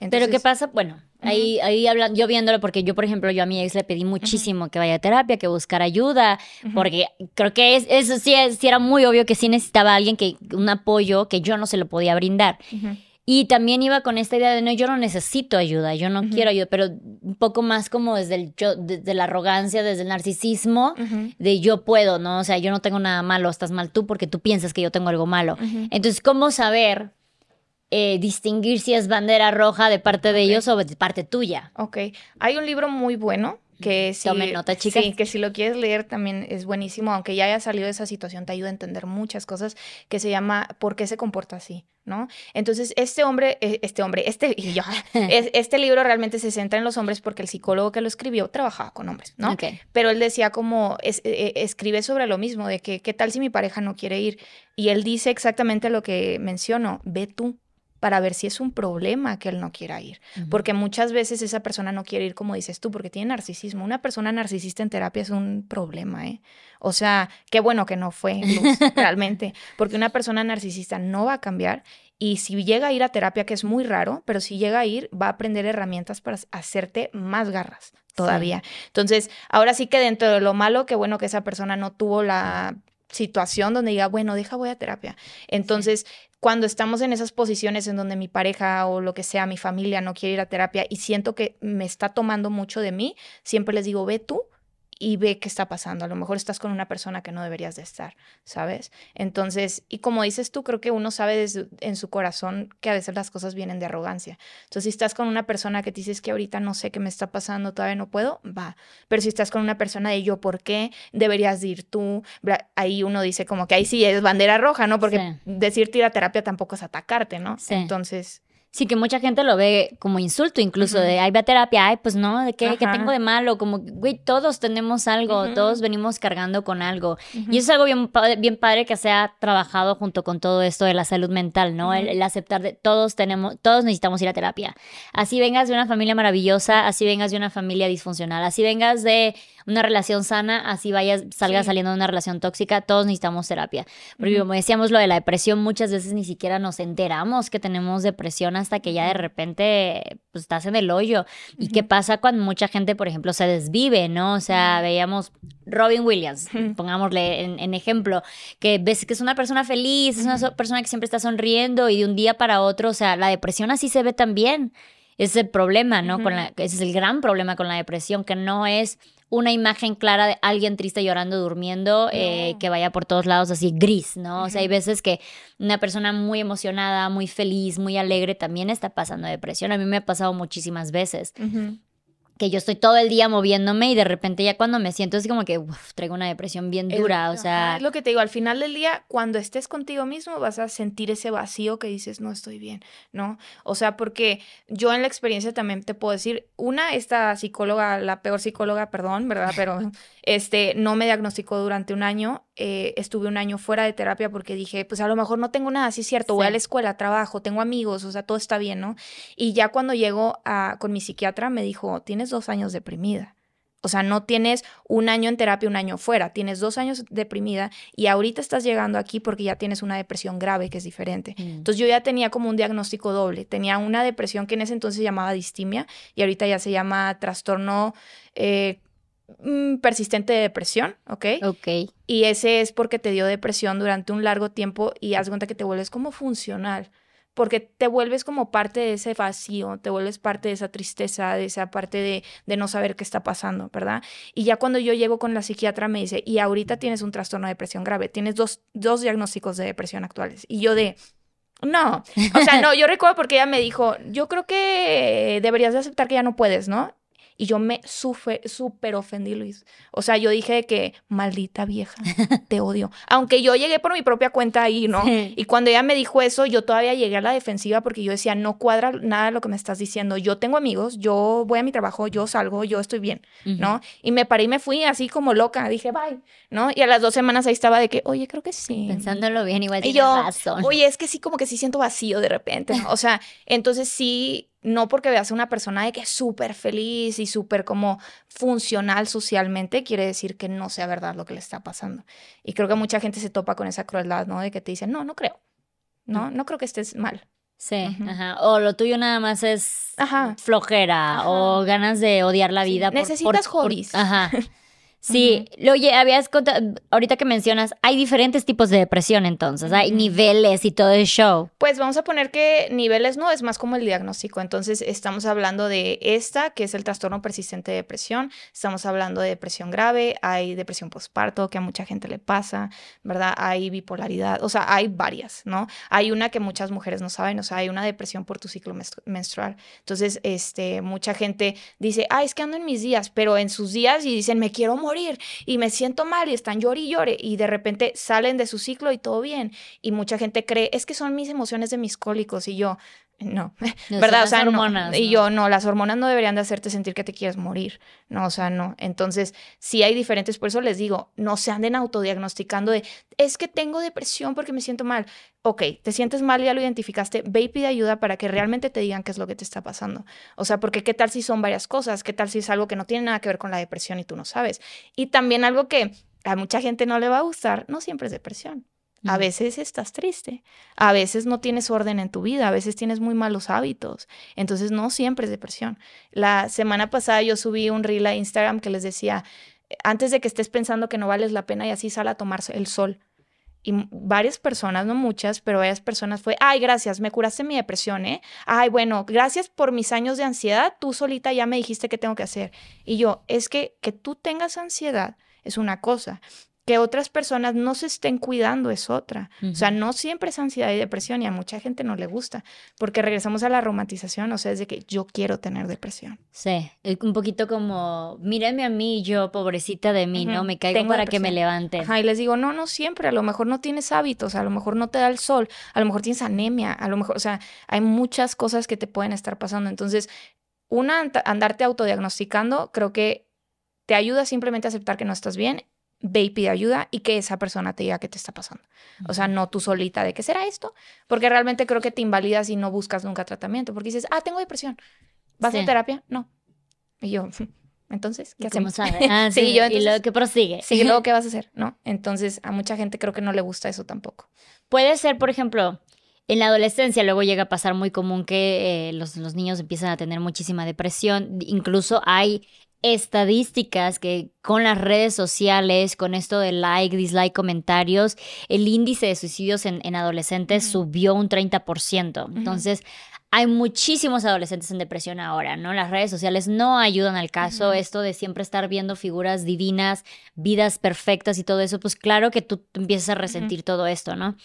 Pero ¿qué pasa? Bueno, ahí, ahí hablan, yo viéndolo, porque yo, por ejemplo, yo a mi ex le pedí muchísimo que vaya a terapia, que buscara ayuda, porque creo que es, eso sí, sí, era muy obvio que sí necesitaba alguien que, un apoyo que yo no se lo podía brindar. Y también iba con esta idea de no, yo no necesito ayuda, yo no quiero ayuda, pero un poco más como desde el yo, desde la arrogancia, desde el narcisismo, de yo puedo, ¿no? O sea, yo no tengo nada malo, estás mal tú porque tú piensas que yo tengo algo malo. Entonces, ¿cómo saber eh, distinguir si es bandera roja de parte de ellos o de parte tuya.
Ok. Hay un libro muy bueno que si,
Tomen nota, chicas.
Sí, que si lo quieres leer también es buenísimo, aunque ya haya salido de esa situación, te ayuda a entender muchas cosas, que se llama ¿Por qué se comporta así? ¿no? Entonces, este hombre, e, este hombre, este, y yo, este libro realmente se centra en los hombres porque el psicólogo que lo escribió trabajaba con hombres, ¿no? Pero él decía como, es, e, e, escribe sobre lo mismo, de que, ¿qué tal si mi pareja no quiere ir? Y él dice exactamente lo que menciono, ve tú, para ver si es un problema que él no quiera ir. Porque muchas veces esa persona no quiere ir, como dices tú, porque tiene narcisismo. Una persona narcisista en terapia es un problema, ¿eh? O sea, qué bueno que no fue, Luz, realmente. Porque una persona narcisista no va a cambiar y si llega a ir a terapia, que es muy raro, pero si llega a ir, va a aprender herramientas para hacerte más garras todavía. Entonces, ahora sí que dentro de lo malo, qué bueno que esa persona no tuvo la situación donde diga, bueno, deja, voy a terapia. Entonces, cuando estamos en esas posiciones en donde mi pareja o lo que sea, mi familia no quiere ir a terapia y siento que me está tomando mucho de mí, siempre les digo, ve tú y ve qué está pasando. A lo mejor estás con una persona que no deberías de estar, ¿sabes? Entonces, y como dices tú, creo que uno sabe en su corazón que a veces las cosas vienen de arrogancia. Entonces, si estás con una persona que te dices que ahorita no sé qué me está pasando, todavía no puedo, va. Pero si estás con una persona de yo, ¿por qué? Deberías ir tú. Ahí uno dice como que ahí sí es bandera roja, ¿no? Porque decirte ir a terapia tampoco es atacarte, ¿no? Entonces,
Sí, que mucha gente lo ve como insulto, incluso de, ay, ve a terapia, ay, pues no, ¿de qué, ¿qué tengo de malo? Como, güey, todos tenemos algo, todos venimos cargando con algo. Y eso es algo bien, bien padre que se ha trabajado junto con todo esto de la salud mental, ¿no? el, aceptar de, todos tenemos, todos necesitamos ir a terapia. Así vengas de una familia maravillosa, así vengas de una familia disfuncional, así vengas de una relación sana, así vayas, salgas saliendo de una relación tóxica, todos necesitamos terapia. Porque como decíamos lo de la depresión, muchas veces ni siquiera nos enteramos que tenemos depresión hasta que ya de repente pues, estás en el hoyo. ¿Y qué pasa cuando mucha gente, por ejemplo, se desvive, no? O sea, veíamos Robin Williams, pongámosle en, ejemplo, que ves que es una persona feliz, es una persona que siempre está sonriendo y de un día para otro, o sea, la depresión así se ve también. Ese es el problema, ¿no? con la, ese es el gran problema con la depresión, que no es una imagen clara de alguien triste llorando, durmiendo, eh, que vaya por todos lados así gris, ¿no? O sea, hay veces que una persona muy emocionada, muy feliz, muy alegre también está pasando depresión. A mí me ha pasado muchísimas veces que yo estoy todo el día moviéndome y de repente ya cuando me siento es como que traigo una depresión bien dura, o sea...
es lo que te digo, al final del día, cuando estés contigo mismo vas a sentir ese vacío que dices, no estoy bien, ¿no? O sea, porque yo en la experiencia también te puedo decir, una, esta psicóloga, la peor psicóloga, perdón, ¿verdad? Pero este, no me diagnosticó durante un año, eh, estuve un año fuera de terapia porque dije, pues a lo mejor no tengo nada, sí es cierto, voy a la escuela, trabajo, tengo amigos, o sea, todo está bien, ¿no? Y ya cuando llego a, con mi psiquiatra me dijo, tienes dos años deprimida. O sea, no tienes un año en terapia, un año fuera, tienes dos años deprimida y ahorita estás llegando aquí porque ya tienes una depresión grave que es diferente. Mm. Entonces yo ya tenía como un diagnóstico doble, tenía una depresión que en ese entonces se llamaba distimia y ahorita ya se llama trastorno... Eh, persistente de depresión, ¿ok?
Ok.
Y ese es porque te dio depresión durante un largo tiempo y haz cuenta que te vuelves como funcional porque te vuelves como parte de ese vacío, te vuelves parte de esa tristeza, de esa parte de, de, no saber qué está pasando, ¿verdad? Y ya cuando yo llego con la psiquiatra me dice, y ahorita tienes un trastorno de depresión grave, tienes dos, dos diagnósticos de depresión actuales. Y yo de, no, o sea, no, yo recuerdo porque ella me dijo, yo creo que deberías de aceptar que ya no puedes, ¿no? Y yo me súper ofendí, Luis. O sea, yo dije que, maldita vieja, te odio. Aunque yo llegué por mi propia cuenta ahí, ¿no? Y cuando ella me dijo eso, yo todavía llegué a la defensiva porque yo decía, no cuadra nada lo que me estás diciendo. Yo tengo amigos, yo voy a mi trabajo, yo salgo, yo estoy bien, ¿no? Y me paré y me fui así como loca. Dije, bye, ¿no? Y a las dos semanas ahí estaba de que, oye, creo que sí.
Pensándolo bien, igual
y yo, razón. Oye, es que sí, como que sí siento vacío de repente. ¿no? O sea, entonces sí no porque veas a una persona de que es súper feliz y súper como funcional socialmente, quiere decir que no sea verdad lo que le está pasando. Y creo que mucha gente se topa con esa crueldad, ¿no? De que te dicen, no, no creo. No, mm. no creo que estés mal.
Sí, ajá. O lo tuyo nada más es flojera o ganas de odiar la vida.
Necesitas hobbies.
ajá. Sí, oye, habías contado, ahorita que mencionas, hay diferentes tipos de depresión entonces, hay niveles y todo el show.
Pues vamos a poner que niveles no, es más como el diagnóstico. Entonces estamos hablando de esta, que es el trastorno persistente de depresión, estamos hablando de depresión grave, hay depresión postparto, que a mucha gente le pasa, ¿verdad? Hay bipolaridad, o sea, hay varias, ¿no? Hay una que muchas mujeres no saben, o sea, hay una depresión por tu ciclo menstrual. Entonces, este, mucha gente dice, ah, es que ando en mis días, pero en sus días y dicen, me quiero morir y me siento mal y están llori y llore y de repente salen de su ciclo y todo bien. Y mucha gente cree, es que son mis emociones de mis cólicos y yo, no, ¿verdad? O sea, hormonas, Y yo, no, las hormonas no deberían de hacerte sentir que te quieres morir, no, o sea, no. Entonces, sí hay diferentes, por eso les digo, no se anden autodiagnosticando de, es que tengo depresión porque me siento mal. Ok, te sientes mal, ya lo identificaste, ve y pide ayuda para que realmente te digan qué es lo que te está pasando. O sea, porque qué tal si son varias cosas, qué tal si es algo que no tiene nada que ver con la depresión y tú no sabes. Y también algo que a mucha gente no le va a gustar, no siempre es depresión. A veces estás triste, a veces no tienes orden en tu vida, a veces tienes muy malos hábitos, entonces no siempre es depresión. La semana pasada yo subí un reel a Instagram que les decía, antes de que estés pensando que no vales la pena y así sal a tomarse el sol. Y varias personas, no muchas, pero varias personas fue, ay, gracias, me curaste mi depresión, ¿eh? Ay, bueno, gracias por mis años de ansiedad, tú solita ya me dijiste qué tengo que hacer. Y yo, es que que tú tengas ansiedad es una cosa, que otras personas no se estén cuidando es otra. O sea, no siempre es ansiedad y depresión y a mucha gente no le gusta, porque regresamos a la romantización, o sea, es de que yo quiero tener depresión.
Sí, un poquito como, mírame a mí, yo, pobrecita de mí, ¿no? Me caigo para que me levante.
Ajá, y les digo, no, no siempre, a lo mejor no tienes hábitos, a lo mejor no te da el sol, a lo mejor tienes anemia, a lo mejor, o sea, hay muchas cosas que te pueden estar pasando. Entonces, una, andarte autodiagnosticando, creo que te ayuda simplemente a aceptar que no estás bien ve y pide ayuda y que esa persona te diga qué te está pasando. O sea, no tú solita de qué será esto, porque realmente creo que te invalidas y no buscas nunca tratamiento, porque dices, ah, tengo depresión, ¿vas a terapia? No. Y yo, entonces, ¿qué hacemos?
Ah, sí, yo, y luego que prosigue.
Sí, luego qué vas a hacer, ¿no? Entonces, a mucha gente creo que no le gusta eso tampoco.
Puede ser, por ejemplo, en la adolescencia luego llega a pasar muy común que eh, los, los, niños empiezan a tener muchísima depresión. Incluso hay estadísticas que con las redes sociales, con esto de like, dislike, comentarios, el índice de suicidios en, adolescentes subió un 30%. Entonces, hay muchísimos adolescentes en depresión ahora, ¿no? Las redes sociales no ayudan al caso, esto de siempre estar viendo figuras divinas, vidas perfectas y todo eso, pues claro que tú, empiezas a resentir todo esto, ¿no?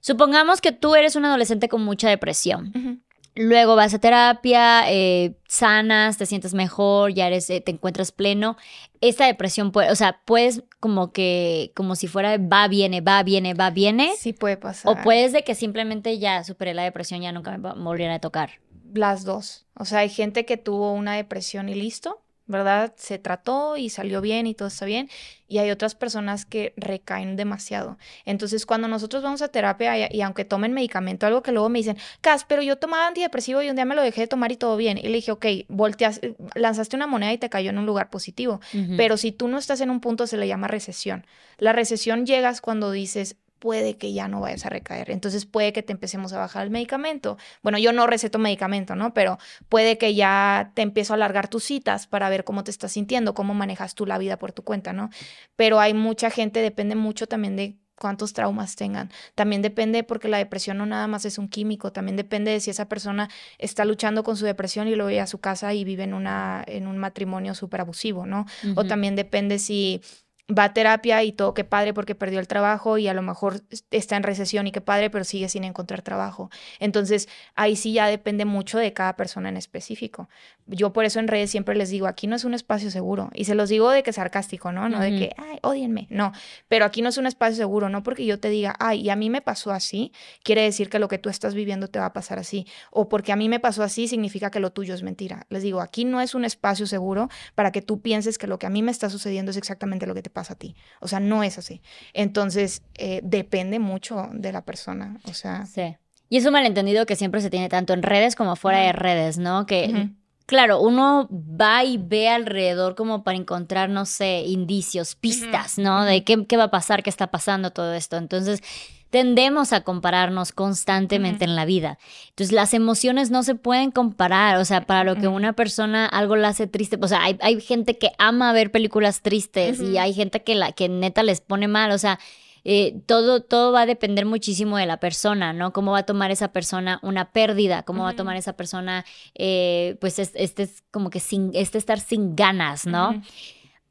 Supongamos que tú eres un adolescente con mucha depresión. Luego vas a terapia, eh, sanas, te sientes mejor, ya eres, eh, te encuentras pleno. Esta depresión puede, o sea, puedes como que, como si fuera va, viene, va, viene, va, viene.
Sí puede pasar.
O puedes de que simplemente ya superé la depresión, ya nunca me volviera a tocar.
Las dos. O sea, hay gente que tuvo una depresión y listo. ¿Verdad? Se trató y salió bien y todo está bien. Y hay otras personas que recaen demasiado. Entonces, cuando nosotros vamos a terapia y, aunque tomen medicamento, algo que luego me dicen, Cas, pero yo tomaba antidepresivo y un día me lo dejé de tomar y todo bien. Y le dije, ok, volteas, lanzaste una moneda y te cayó en un lugar positivo. Pero si tú no estás en un punto, se le llama recesión. La recesión llegas cuando dices, puede que ya no vayas a recaer. Entonces puede que te empecemos a bajar el medicamento. Bueno, yo no receto medicamento, ¿no? Pero puede que ya te empiezo a alargar tus citas para ver cómo te estás sintiendo, cómo manejas tú la vida por tu cuenta, ¿no? Pero hay mucha gente, depende mucho también de cuántos traumas tengan. También depende porque la depresión no nada más es un químico, también depende de si esa persona está luchando con su depresión y lo ve a su casa y vive en, una, en un matrimonio súper abusivo, ¿no? O también depende si va a terapia y todo, qué padre porque perdió el trabajo y a lo mejor está en recesión y qué padre, pero sigue sin encontrar trabajo. Entonces, ahí sí ya depende mucho de cada persona en específico. Yo por eso en redes siempre les digo, aquí no es un espacio seguro. Y se los digo de que sarcástico, ¿no? No de que, ay, odienme. No, pero aquí no es un espacio seguro, no porque yo te diga, ay, y a mí me pasó así, quiere decir que lo que tú estás viviendo te va a pasar así. O porque a mí me pasó así, significa que lo tuyo es mentira. Les digo, aquí no es un espacio seguro para que tú pienses que lo que a mí me está sucediendo es exactamente lo que te pasa a ti. O sea, no es así. Entonces, eh, depende mucho de la persona. O sea.
Sí. Y es un malentendido que siempre se tiene tanto en redes como fuera de redes, ¿no? Que. Claro, uno va y ve alrededor como para encontrar, no sé, indicios, pistas, ¿no? De qué, qué va a pasar, qué está pasando todo esto. Entonces, tendemos a compararnos constantemente en la vida. Entonces, las emociones no se pueden comparar. O sea, para lo que una persona algo la hace triste, o sea, hay, hay gente que ama ver películas tristes y hay gente que, la, que neta les pone mal. O sea, eh, todo, todo va a depender muchísimo de la persona, ¿no? Cómo va a tomar esa persona una pérdida, cómo va a tomar esa persona, eh, pues, este es como que sin, este estar sin ganas, ¿no?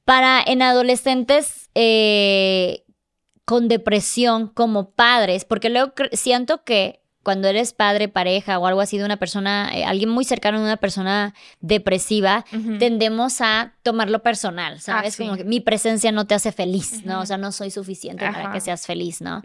Para en adolescentes, eh, con depresión como padres, porque luego siento que cuando eres padre, pareja o algo así de una persona, eh, alguien muy cercano de una persona depresiva, tendemos a tomarlo personal, ¿sabes? Como que mi presencia no te hace feliz, ¿no? O sea, no soy suficiente para que seas feliz, ¿no?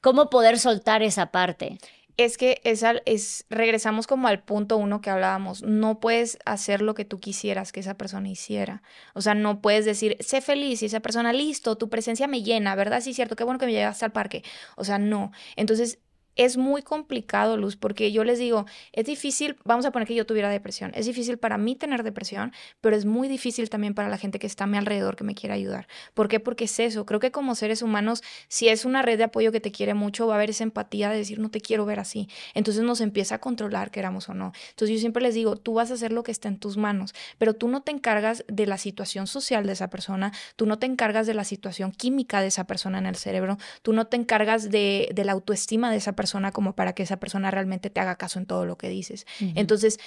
¿Cómo poder soltar esa parte?
es que es, es, regresamos como al punto uno que hablábamos, no puedes hacer lo que tú quisieras que esa persona hiciera. O sea, no puedes decir, sé feliz y esa persona, listo, tu presencia me llena, ¿verdad? Sí, cierto, qué bueno que me llevaste al parque. O sea, no. Entonces, es muy complicado, Luz, porque yo les digo, es difícil, vamos a poner que yo tuviera depresión, es difícil para mí tener depresión, pero es muy difícil también para la gente que está a mi alrededor que me quiere ayudar. ¿Por qué? Porque es eso, creo que como seres humanos, si es una red de apoyo que te quiere mucho, va a haber esa empatía de decir, no te quiero ver así. Entonces nos empieza a controlar, queramos o no. Entonces yo siempre les digo, tú vas a hacer lo que está en tus manos, pero tú no te encargas de la situación social de esa persona, tú no te encargas de la situación química de esa persona en el cerebro, tú no te encargas de, de la autoestima de esa persona persona como para que esa persona realmente te haga caso en todo lo que dices. Entonces,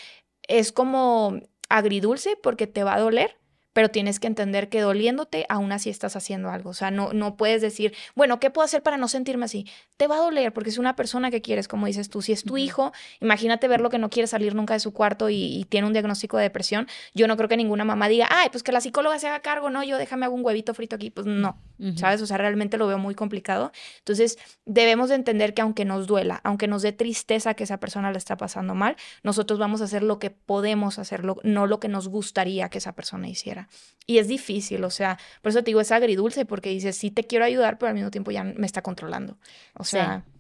es como agridulce porque te va a doler, pero tienes que entender que doliéndote, aún así estás haciendo algo. O sea, no, no puedes decir, bueno, ¿qué puedo hacer para no sentirme así? Te va a doler porque es una persona que quieres, como dices tú. Si es tu hijo, imagínate verlo que no quiere salir nunca de su cuarto y, tiene un diagnóstico de depresión. Yo no creo que ninguna mamá diga, ay, pues que la psicóloga se haga cargo, no, yo déjame hago un huevito frito aquí. Pues no, ¿sabes? O sea, realmente lo veo muy complicado. Entonces, debemos de entender que aunque nos duela, aunque nos dé tristeza que esa persona le está pasando mal, nosotros vamos a hacer lo que podemos hacerlo, no lo que nos gustaría que esa persona hiciera. Y es difícil, o sea, por eso te digo, es agridulce, porque dices, sí te quiero ayudar, pero al mismo tiempo ya me está controlando. O sea...
Sí,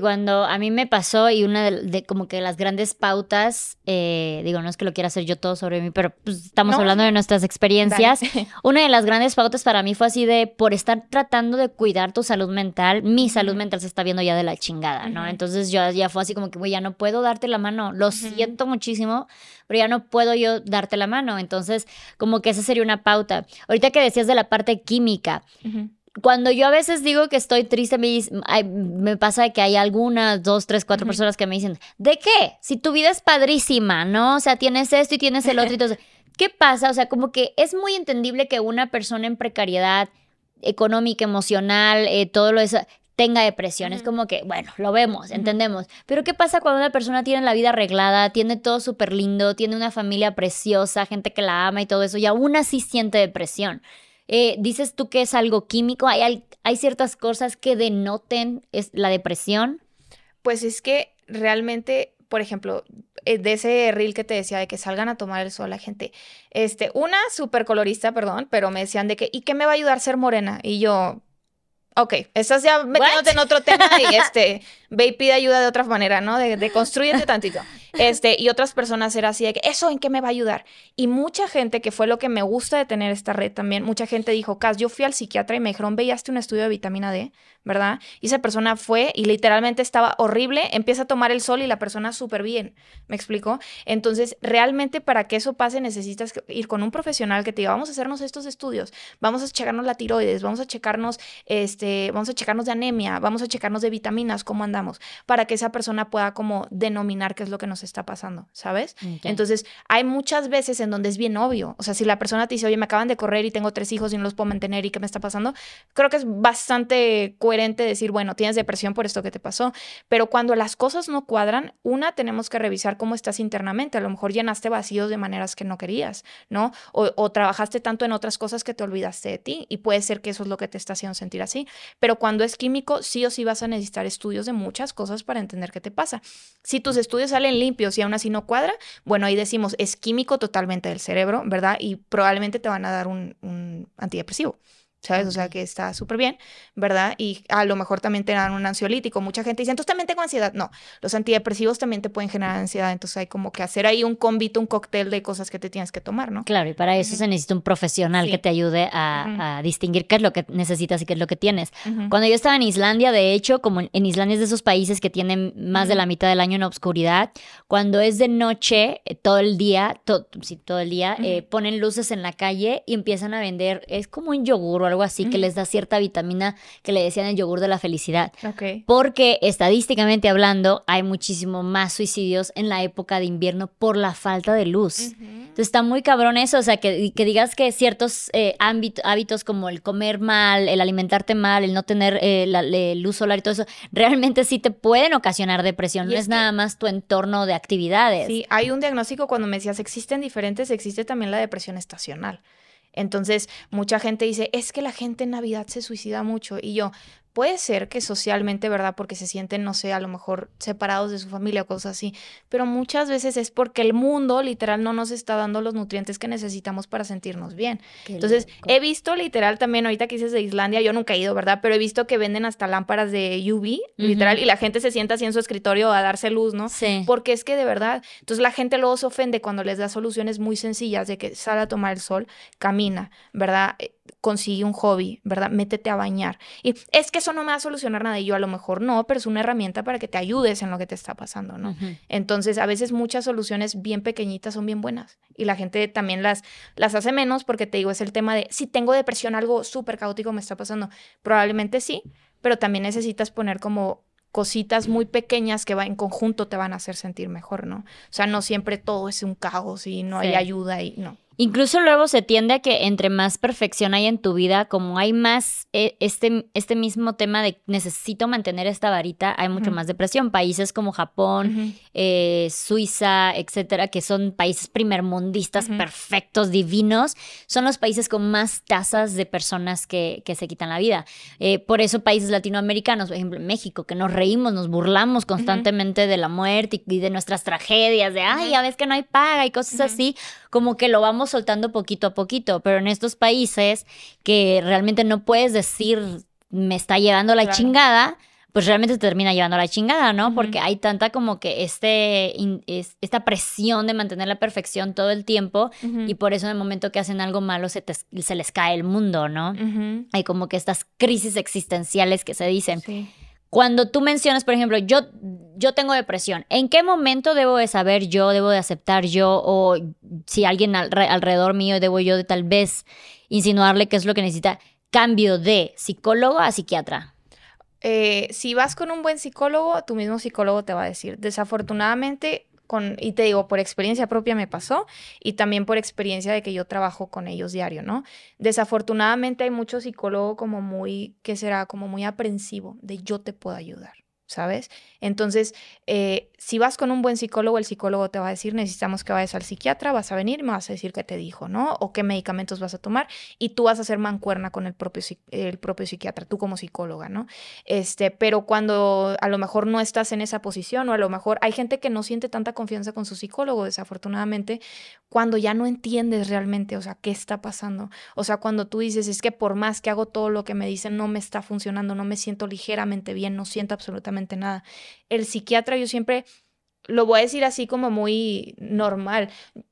cuando a mí me pasó y una de, como que las grandes pautas, eh, digo, no es que lo quiera hacer yo todo sobre mí, pero pues, estamos hablando de nuestras experiencias. Una de las grandes pautas para mí fue así de, por estar tratando de cuidar tu salud mental, mi salud mental se está viendo ya de la chingada, ¿no? Entonces yo ya fue así como que, güey, ya no puedo darte la mano, lo siento muchísimo, pero ya no puedo yo darte la mano. Entonces, como que esa sería una pauta. Ahorita que decías de la parte química, cuando yo a veces digo que estoy triste, me, me pasa que hay algunas, dos, tres, cuatro personas que me dicen, ¿de qué? Si tu vida es padrísima, ¿no? O sea, tienes esto y tienes el otro. Entonces, ¿qué pasa? O sea, como que es muy entendible que una persona en precariedad económica, emocional, eh, todo lo eso, tenga depresión. Es como que, bueno, lo vemos, entendemos. Pero ¿qué pasa cuando una persona tiene la vida arreglada, tiene todo súper lindo, tiene una familia preciosa, gente que la ama y todo eso, y aún así siente depresión? Eh, dices tú que es algo químico, ¿Hay, hay, ciertas cosas que denoten es la depresión.
Pues es que realmente, por ejemplo, eh, de ese reel que te decía de que salgan a tomar el sol la gente, este, una súper colorista, perdón, pero me decían de que, ¿y qué me va a ayudar a ser morena? Y yo, ok, estás ya metiéndote en otro tema y este, ve y pide ayuda de otra manera, ¿no? De, de construyete tantito. Este, y otras personas era así de que, ¿eso en qué me va a ayudar? Y mucha gente, que fue lo que me gusta de tener esta red también, mucha gente dijo, Cas, yo fui al psiquiatra y me dijeron, veíaste un estudio de vitamina D, ¿verdad? Y esa persona fue y literalmente estaba horrible, empieza a tomar el sol y la persona súper bien, ¿me explico? Entonces, realmente para que eso pase necesitas ir con un profesional que te diga, vamos a hacernos estos estudios, vamos a checarnos la tiroides, vamos a checarnos, este, vamos a checarnos de anemia, vamos a checarnos de vitaminas, cómo andamos, para que esa persona pueda como denominar qué es lo que nos está pasando, ¿sabes? Entonces, hay muchas veces en donde es bien obvio, o sea, si la persona te dice, oye, me acaban de correr y tengo tres hijos y no los puedo mantener y qué me está pasando, creo que es bastante coherente decir, bueno, tienes depresión por esto que te pasó, pero cuando las cosas no cuadran, una, tenemos que revisar cómo estás internamente, a lo mejor llenaste vacíos de maneras que no querías, ¿no? O, o trabajaste tanto en otras cosas que te olvidaste de ti y puede ser que eso es lo que te está haciendo sentir así, pero cuando es químico, sí o sí vas a necesitar estudios de muchas cosas para entender qué te pasa. Si tus estudios salen limpios y aún así no cuadra, bueno, ahí decimos, es químico totalmente del cerebro, ¿verdad? Y probablemente te van a dar un, un antidepresivo. ¿Sabes? O sea, que está súper bien, ¿verdad? Y a lo mejor también te dan un ansiolítico. Mucha gente dice, entonces también tengo ansiedad. No, los antidepresivos también te pueden generar ansiedad, entonces hay como que hacer ahí un convito, un cóctel de cosas que te tienes que tomar, ¿no?
Claro, y para eso se necesita un profesional que te ayude a, distinguir qué es lo que necesitas y qué es lo que tienes. Cuando yo estaba en Islandia, de hecho, como en Islandia es de esos países que tienen más de la mitad del año en obscuridad, cuando es de noche, eh, todo el día, sí, todo el día, eh, ponen luces en la calle y empiezan a vender, es como un yogur algo así que les da cierta vitamina que le decían el yogur de la felicidad. Porque estadísticamente hablando, hay muchísimo más suicidios en la época de invierno por la falta de luz. Entonces está muy cabrón eso, o sea, que, que digas que ciertos eh, hábitos como el comer mal, el alimentarte mal, el no tener eh, la, luz solar y todo eso, realmente sí te pueden ocasionar depresión, no es, nada más tu entorno de actividades.
Sí, hay un diagnóstico cuando me decías, existen diferentes, existe también la depresión estacional. Entonces, mucha gente dice, es que la gente en Navidad se suicida mucho. Y yo, Puede ser que socialmente, ¿verdad? Porque se sienten, no sé, a lo mejor separados de su familia o cosas así, pero muchas veces es porque el mundo literal no nos está dando los nutrientes que necesitamos para sentirnos bien. Entonces, he visto literal también, ahorita que dices de Islandia, yo nunca he ido, ¿verdad? Pero he visto que venden hasta lámparas de UV, literal, y la gente se sienta así en su escritorio a darse luz, ¿no?
Sí.
Porque es que de verdad, entonces la gente luego se ofende cuando les da soluciones muy sencillas de que sale a tomar el sol, camina, ¿verdad? Consigue un hobby, ¿verdad? Métete a bañar. Y es que eso no me va a solucionar nada y yo a lo mejor no, pero es una herramienta para que te ayudes en lo que te está pasando, ¿no? Entonces, a veces muchas soluciones bien pequeñitas son bien buenas y la gente también las, las hace menos porque te digo, es el tema de si tengo depresión, algo súper caótico me está pasando. Probablemente sí, pero también necesitas poner como cositas muy pequeñas que va en conjunto te van a hacer sentir mejor, ¿no? O sea, no siempre todo es un caos y no hay ayuda y no.
Incluso luego se tiende a que entre más perfección hay en tu vida, como hay más eh, este, este mismo tema de necesito mantener esta varita, hay mucho más depresión. Países como Japón, eh, Suiza, etcétera, que son países primermundistas perfectos, divinos, son los países con más tasas de personas que, que se quitan la vida. Eh, por eso países latinoamericanos, por ejemplo México, que nos reímos, nos burlamos constantemente de la muerte y, de nuestras tragedias, de, ay, ya ves que no hay paga y cosas así, como que lo vamos soltando poquito a poquito, pero en estos países que realmente no puedes decir me está llevando la chingada, pues realmente te termina llevando la chingada, ¿no? Porque hay tanta como que este, esta presión de mantener la perfección todo el tiempo y por eso en el momento que hacen algo malo se, se les cae el mundo, ¿no? Hay como que estas crisis existenciales que se dicen. Sí. Cuando tú mencionas, por ejemplo, yo, yo tengo depresión, ¿en qué momento debo de saber yo, debo de aceptar yo o si alguien alrededor mío debo yo de tal vez insinuarle qué es lo que necesita? Cambio de psicólogo a psiquiatra.
Eh, si vas con un buen psicólogo, tu mismo psicólogo te va a decir. Desafortunadamente, y te digo, por experiencia propia me pasó y también por experiencia de que yo trabajo con ellos diario, ¿no? Desafortunadamente hay mucho psicólogo como muy, que será como muy aprensivo de yo te puedo ayudar. ¿Sabes? Entonces, eh, si vas con un buen psicólogo, el psicólogo te va a decir, necesitamos que vayas al psiquiatra, vas a venir, me vas a decir qué te dijo, ¿no? O qué medicamentos vas a tomar, y tú vas a hacer mancuerna con el propio, el propio psiquiatra, tú como psicóloga, ¿no? Este, pero cuando a lo mejor no estás en esa posición, o a lo mejor hay gente que no siente tanta confianza con su psicólogo, desafortunadamente, cuando ya no entiendes realmente, o sea, qué está pasando. O sea, cuando tú dices, es que por más que hago todo lo que me dicen, no me está funcionando, no me siento ligeramente bien, no siento absolutamente nada. El psiquiatra yo siempre lo voy a decir así como muy normal.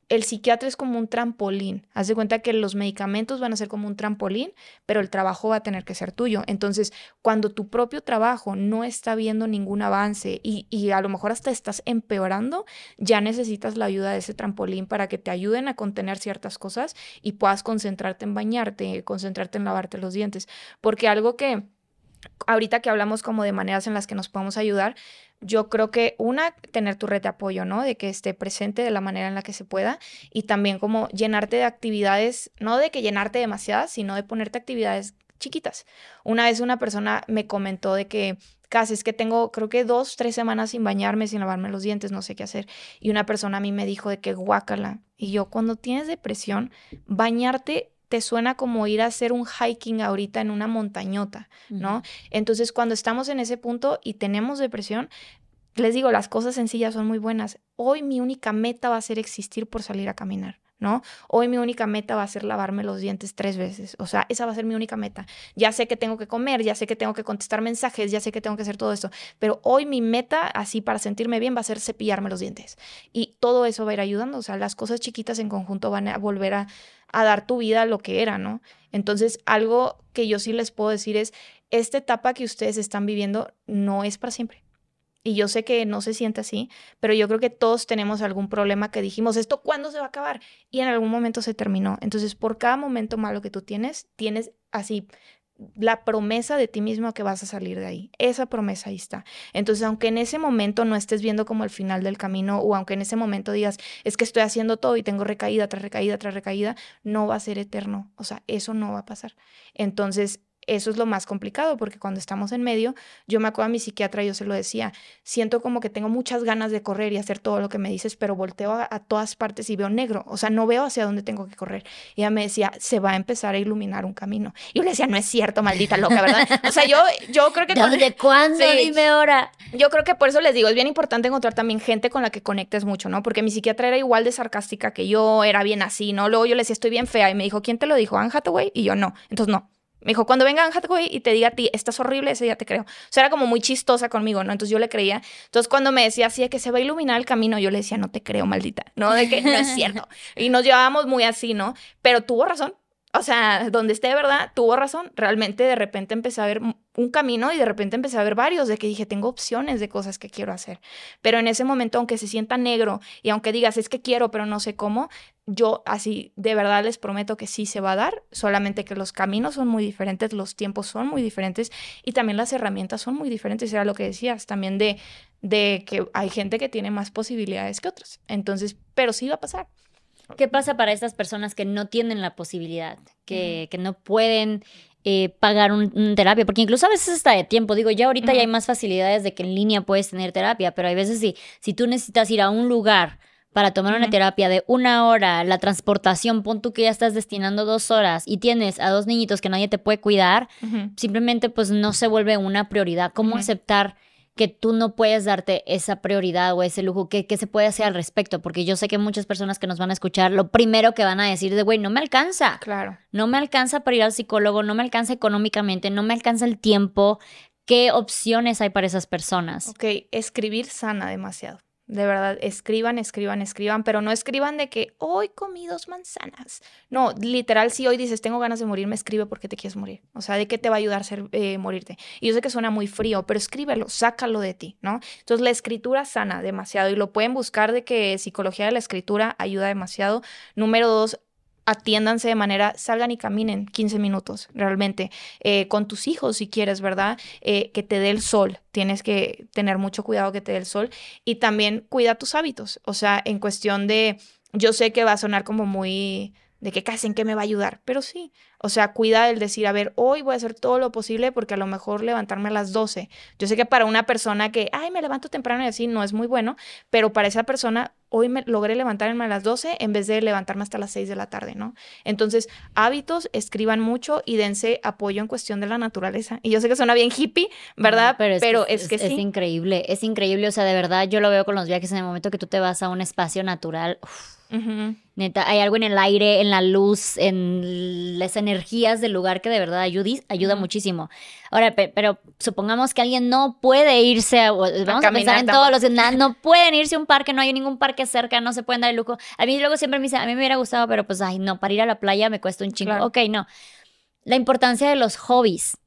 El psiquiatra es como un trampolín. Haz de cuenta que los medicamentos van a ser como un trampolín, pero el trabajo va a tener que ser tuyo. Entonces, cuando tu propio trabajo no está viendo ningún avance y, y a lo mejor hasta estás empeorando, ya necesitas la ayuda de ese trampolín para que te ayuden a contener ciertas cosas y puedas concentrarte en bañarte, concentrarte en lavarte los dientes. Porque algo que ahorita que hablamos como de maneras en las que nos podemos ayudar, yo creo que una, tener tu red de apoyo, ¿no? De que esté presente de la manera en la que se pueda y también como llenarte de actividades, no de que llenarte demasiadas, sino de ponerte actividades chiquitas. Una vez una persona me comentó de que casi es que tengo creo que dos, tres semanas sin bañarme, sin lavarme los dientes, no sé qué hacer. Y una persona a mí me dijo de que guácala. Y yo, cuando tienes depresión, bañarte te suena como ir a hacer un hiking ahorita en una montañota, ¿no? Entonces, cuando estamos en ese punto y tenemos depresión, les digo, las cosas sencillas son muy buenas. Hoy mi única meta va a ser existir por salir a caminar. ¿No? Hoy mi única meta va a ser lavarme los dientes tres veces. O sea, esa va a ser mi única meta. Ya sé que tengo que comer, ya sé que tengo que contestar mensajes, ya sé que tengo que hacer todo esto. Pero hoy mi meta, así para sentirme bien, va a ser cepillarme los dientes. Y todo eso va a ir ayudando. O sea, las cosas chiquitas en conjunto van a volver a, a dar tu vida lo que era, ¿no? Entonces, algo que yo sí les puedo decir es, esta etapa que ustedes están viviendo no es para siempre. Y yo sé que no se siente así, pero yo creo que todos tenemos algún problema que dijimos, ¿esto cuándo se va a acabar? Y en algún momento se terminó. Entonces, por cada momento malo que tú tienes, tienes así la promesa de ti mismo que vas a salir de ahí. Esa promesa ahí está. Entonces, aunque en ese momento no estés viendo como el final del camino o aunque en ese momento digas, es que estoy haciendo todo y tengo recaída tras recaída tras recaída, no va a ser eterno. O sea, eso no va a pasar. Entonces, eso es lo más complicado porque cuando estamos en medio, yo me acuerdo a mi psiquiatra, yo se lo decía, siento como que tengo muchas ganas de correr y hacer todo lo que me dices, pero volteo a, todas partes y veo negro, o sea, no veo hacia dónde tengo que correr. Y ella me decía, se va a empezar a iluminar un camino. Y yo le decía, no es cierto, maldita loca, ¿verdad? O sea, yo, yo creo que...
¿De cuándo? Dime ahora.
Yo creo que por eso les digo, es bien importante encontrar también gente con la que conectes mucho, ¿no? Porque mi psiquiatra era igual de sarcástica que yo, era bien así, ¿no? Luego yo le decía, estoy bien fea y me dijo, ¿quién te lo dijo? Anne Hathaway. Y yo, no. Entonces, no. Me dijo, cuando venga Hathaway y te diga a ti, estás horrible, ese día te creo. O sea, era como muy chistosa conmigo, ¿no? Entonces yo le creía. Entonces cuando me decía así de que se va a iluminar el camino, yo le decía, no te creo, maldita, ¿no? De que no es cierto. Y nos llevábamos muy así, ¿no? Pero tuvo razón o sea, donde esté de verdad, tuvo razón. Realmente de repente empecé a ver un camino y de repente empecé a ver varios, de que dije, tengo opciones de cosas que quiero hacer. Pero en ese momento, aunque se sienta negro y aunque digas, es que quiero, pero no sé cómo, yo así de verdad les prometo que sí se va a dar, solamente que los caminos son muy diferentes, los tiempos son muy diferentes y también las herramientas son muy diferentes. Era lo que decías también de, de que hay gente que tiene más posibilidades que otros. Entonces, pero sí va a pasar.
¿Qué pasa para estas personas que no tienen la posibilidad, que, que no pueden eh, pagar un, terapia? Porque incluso a veces está de tiempo. Digo, ya ahorita ya hay más facilidades de que en línea puedes tener terapia, pero hay veces si, si tú necesitas ir a un lugar para tomar una terapia de una hora, la transportación, pon tú que ya estás destinando dos horas y tienes a dos niñitos que nadie te puede cuidar, simplemente pues no se vuelve una prioridad. ¿Cómo aceptar que tú no puedes darte esa prioridad o ese lujo, ¿qué, se puede hacer al respecto? Porque yo sé que muchas personas que nos van a escuchar, lo primero que van a decir de, güey, no me alcanza.
Claro.
No me alcanza para ir al psicólogo, no me alcanza económicamente, no me alcanza el tiempo. ¿Qué opciones hay para esas personas?
Ok, escribir sana demasiado. De verdad, escriban, escriban, escriban, pero no escriban de que hoy comí dos manzanas. No, literal, si hoy dices tengo ganas de morir, me escribe porque te quieres morir. O sea, ¿de qué te va a ayudar ser, eh, morirte? Y yo sé que suena muy frío, pero escríbelo, sácalo de ti, ¿no? Entonces, la escritura sana demasiado y lo pueden buscar de que psicología de la escritura ayuda demasiado. Número dos, atiéndanse de manera, salgan y caminen 15 minutos realmente, eh, con tus hijos si quieres, ¿verdad? Eh, que te dé el sol, tienes que tener mucho cuidado que te dé el sol y también cuida tus hábitos, o sea, en cuestión de, yo sé que va a sonar como muy de que casi en qué me va a ayudar, pero sí, o sea, cuida el decir, a ver, hoy voy a hacer todo lo posible porque a lo mejor levantarme a las 12. Yo sé que para una persona que, ay, me levanto temprano y así, no es muy bueno, pero para esa persona, hoy me logré levantarme a las 12 en vez de levantarme hasta las 6 de la tarde, ¿no? Entonces, hábitos, escriban mucho y dense apoyo en cuestión de la naturaleza. Y yo sé que suena bien hippie, ¿verdad?
pero es, que, es, increíble, es increíble, o sea, de verdad yo lo veo con los viajes en el momento que tú te vas a un espacio natural. Uf Neta, hay algo en el aire, en la luz, en las energías del lugar que de verdad ayuda, muchísimo. Ahora, pero, supongamos que alguien no puede irse a, vamos a, pensar en todos los no, no pueden irse a un parque, no hay ningún parque cerca, no se pueden dar el lujo. A mí luego siempre me dice, a mí me hubiera gustado, pero pues ay, no, para ir a la playa me cuesta un chingo. Ok, no. La importancia de los hobbies.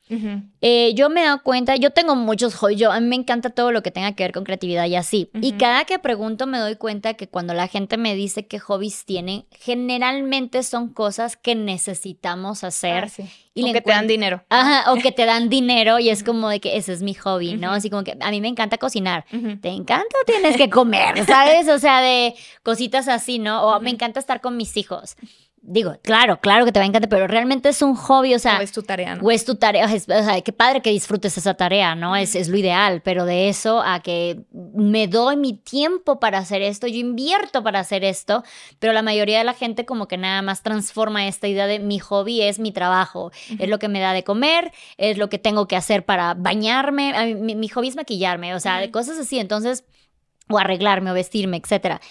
Eh, yo me he dado cuenta, yo tengo muchos hobbies, yo, a mí me encanta todo lo que tenga que ver con creatividad y así. Y cada que pregunto me doy cuenta que cuando la gente me dice qué hobbies tienen, generalmente son cosas que necesitamos hacer.
Ah, y o que te dan dinero.
Ajá, o que te dan dinero y es como de que ese es mi hobby, ¿no? Así como que a mí me encanta cocinar. ¿Te encanta o tienes que comer? ¿Sabes? O sea, de cositas así, ¿no? O me encanta estar con mis hijos digo, claro, claro que te va a encantar, pero realmente es un hobby, o sea.
O es tu tarea, ¿no?
O es tu tarea, o sea, qué padre que disfrutes esa tarea, ¿no? Es, es lo ideal, pero de eso a que me doy mi tiempo para hacer esto, yo invierto para hacer esto, pero la mayoría de la gente como que nada más transforma esta idea de mi hobby es mi trabajo, es lo que me da de comer, es lo que tengo que hacer para bañarme, mi, hobby es maquillarme, o sea, cosas así, entonces, o arreglarme o vestirme, etcétera.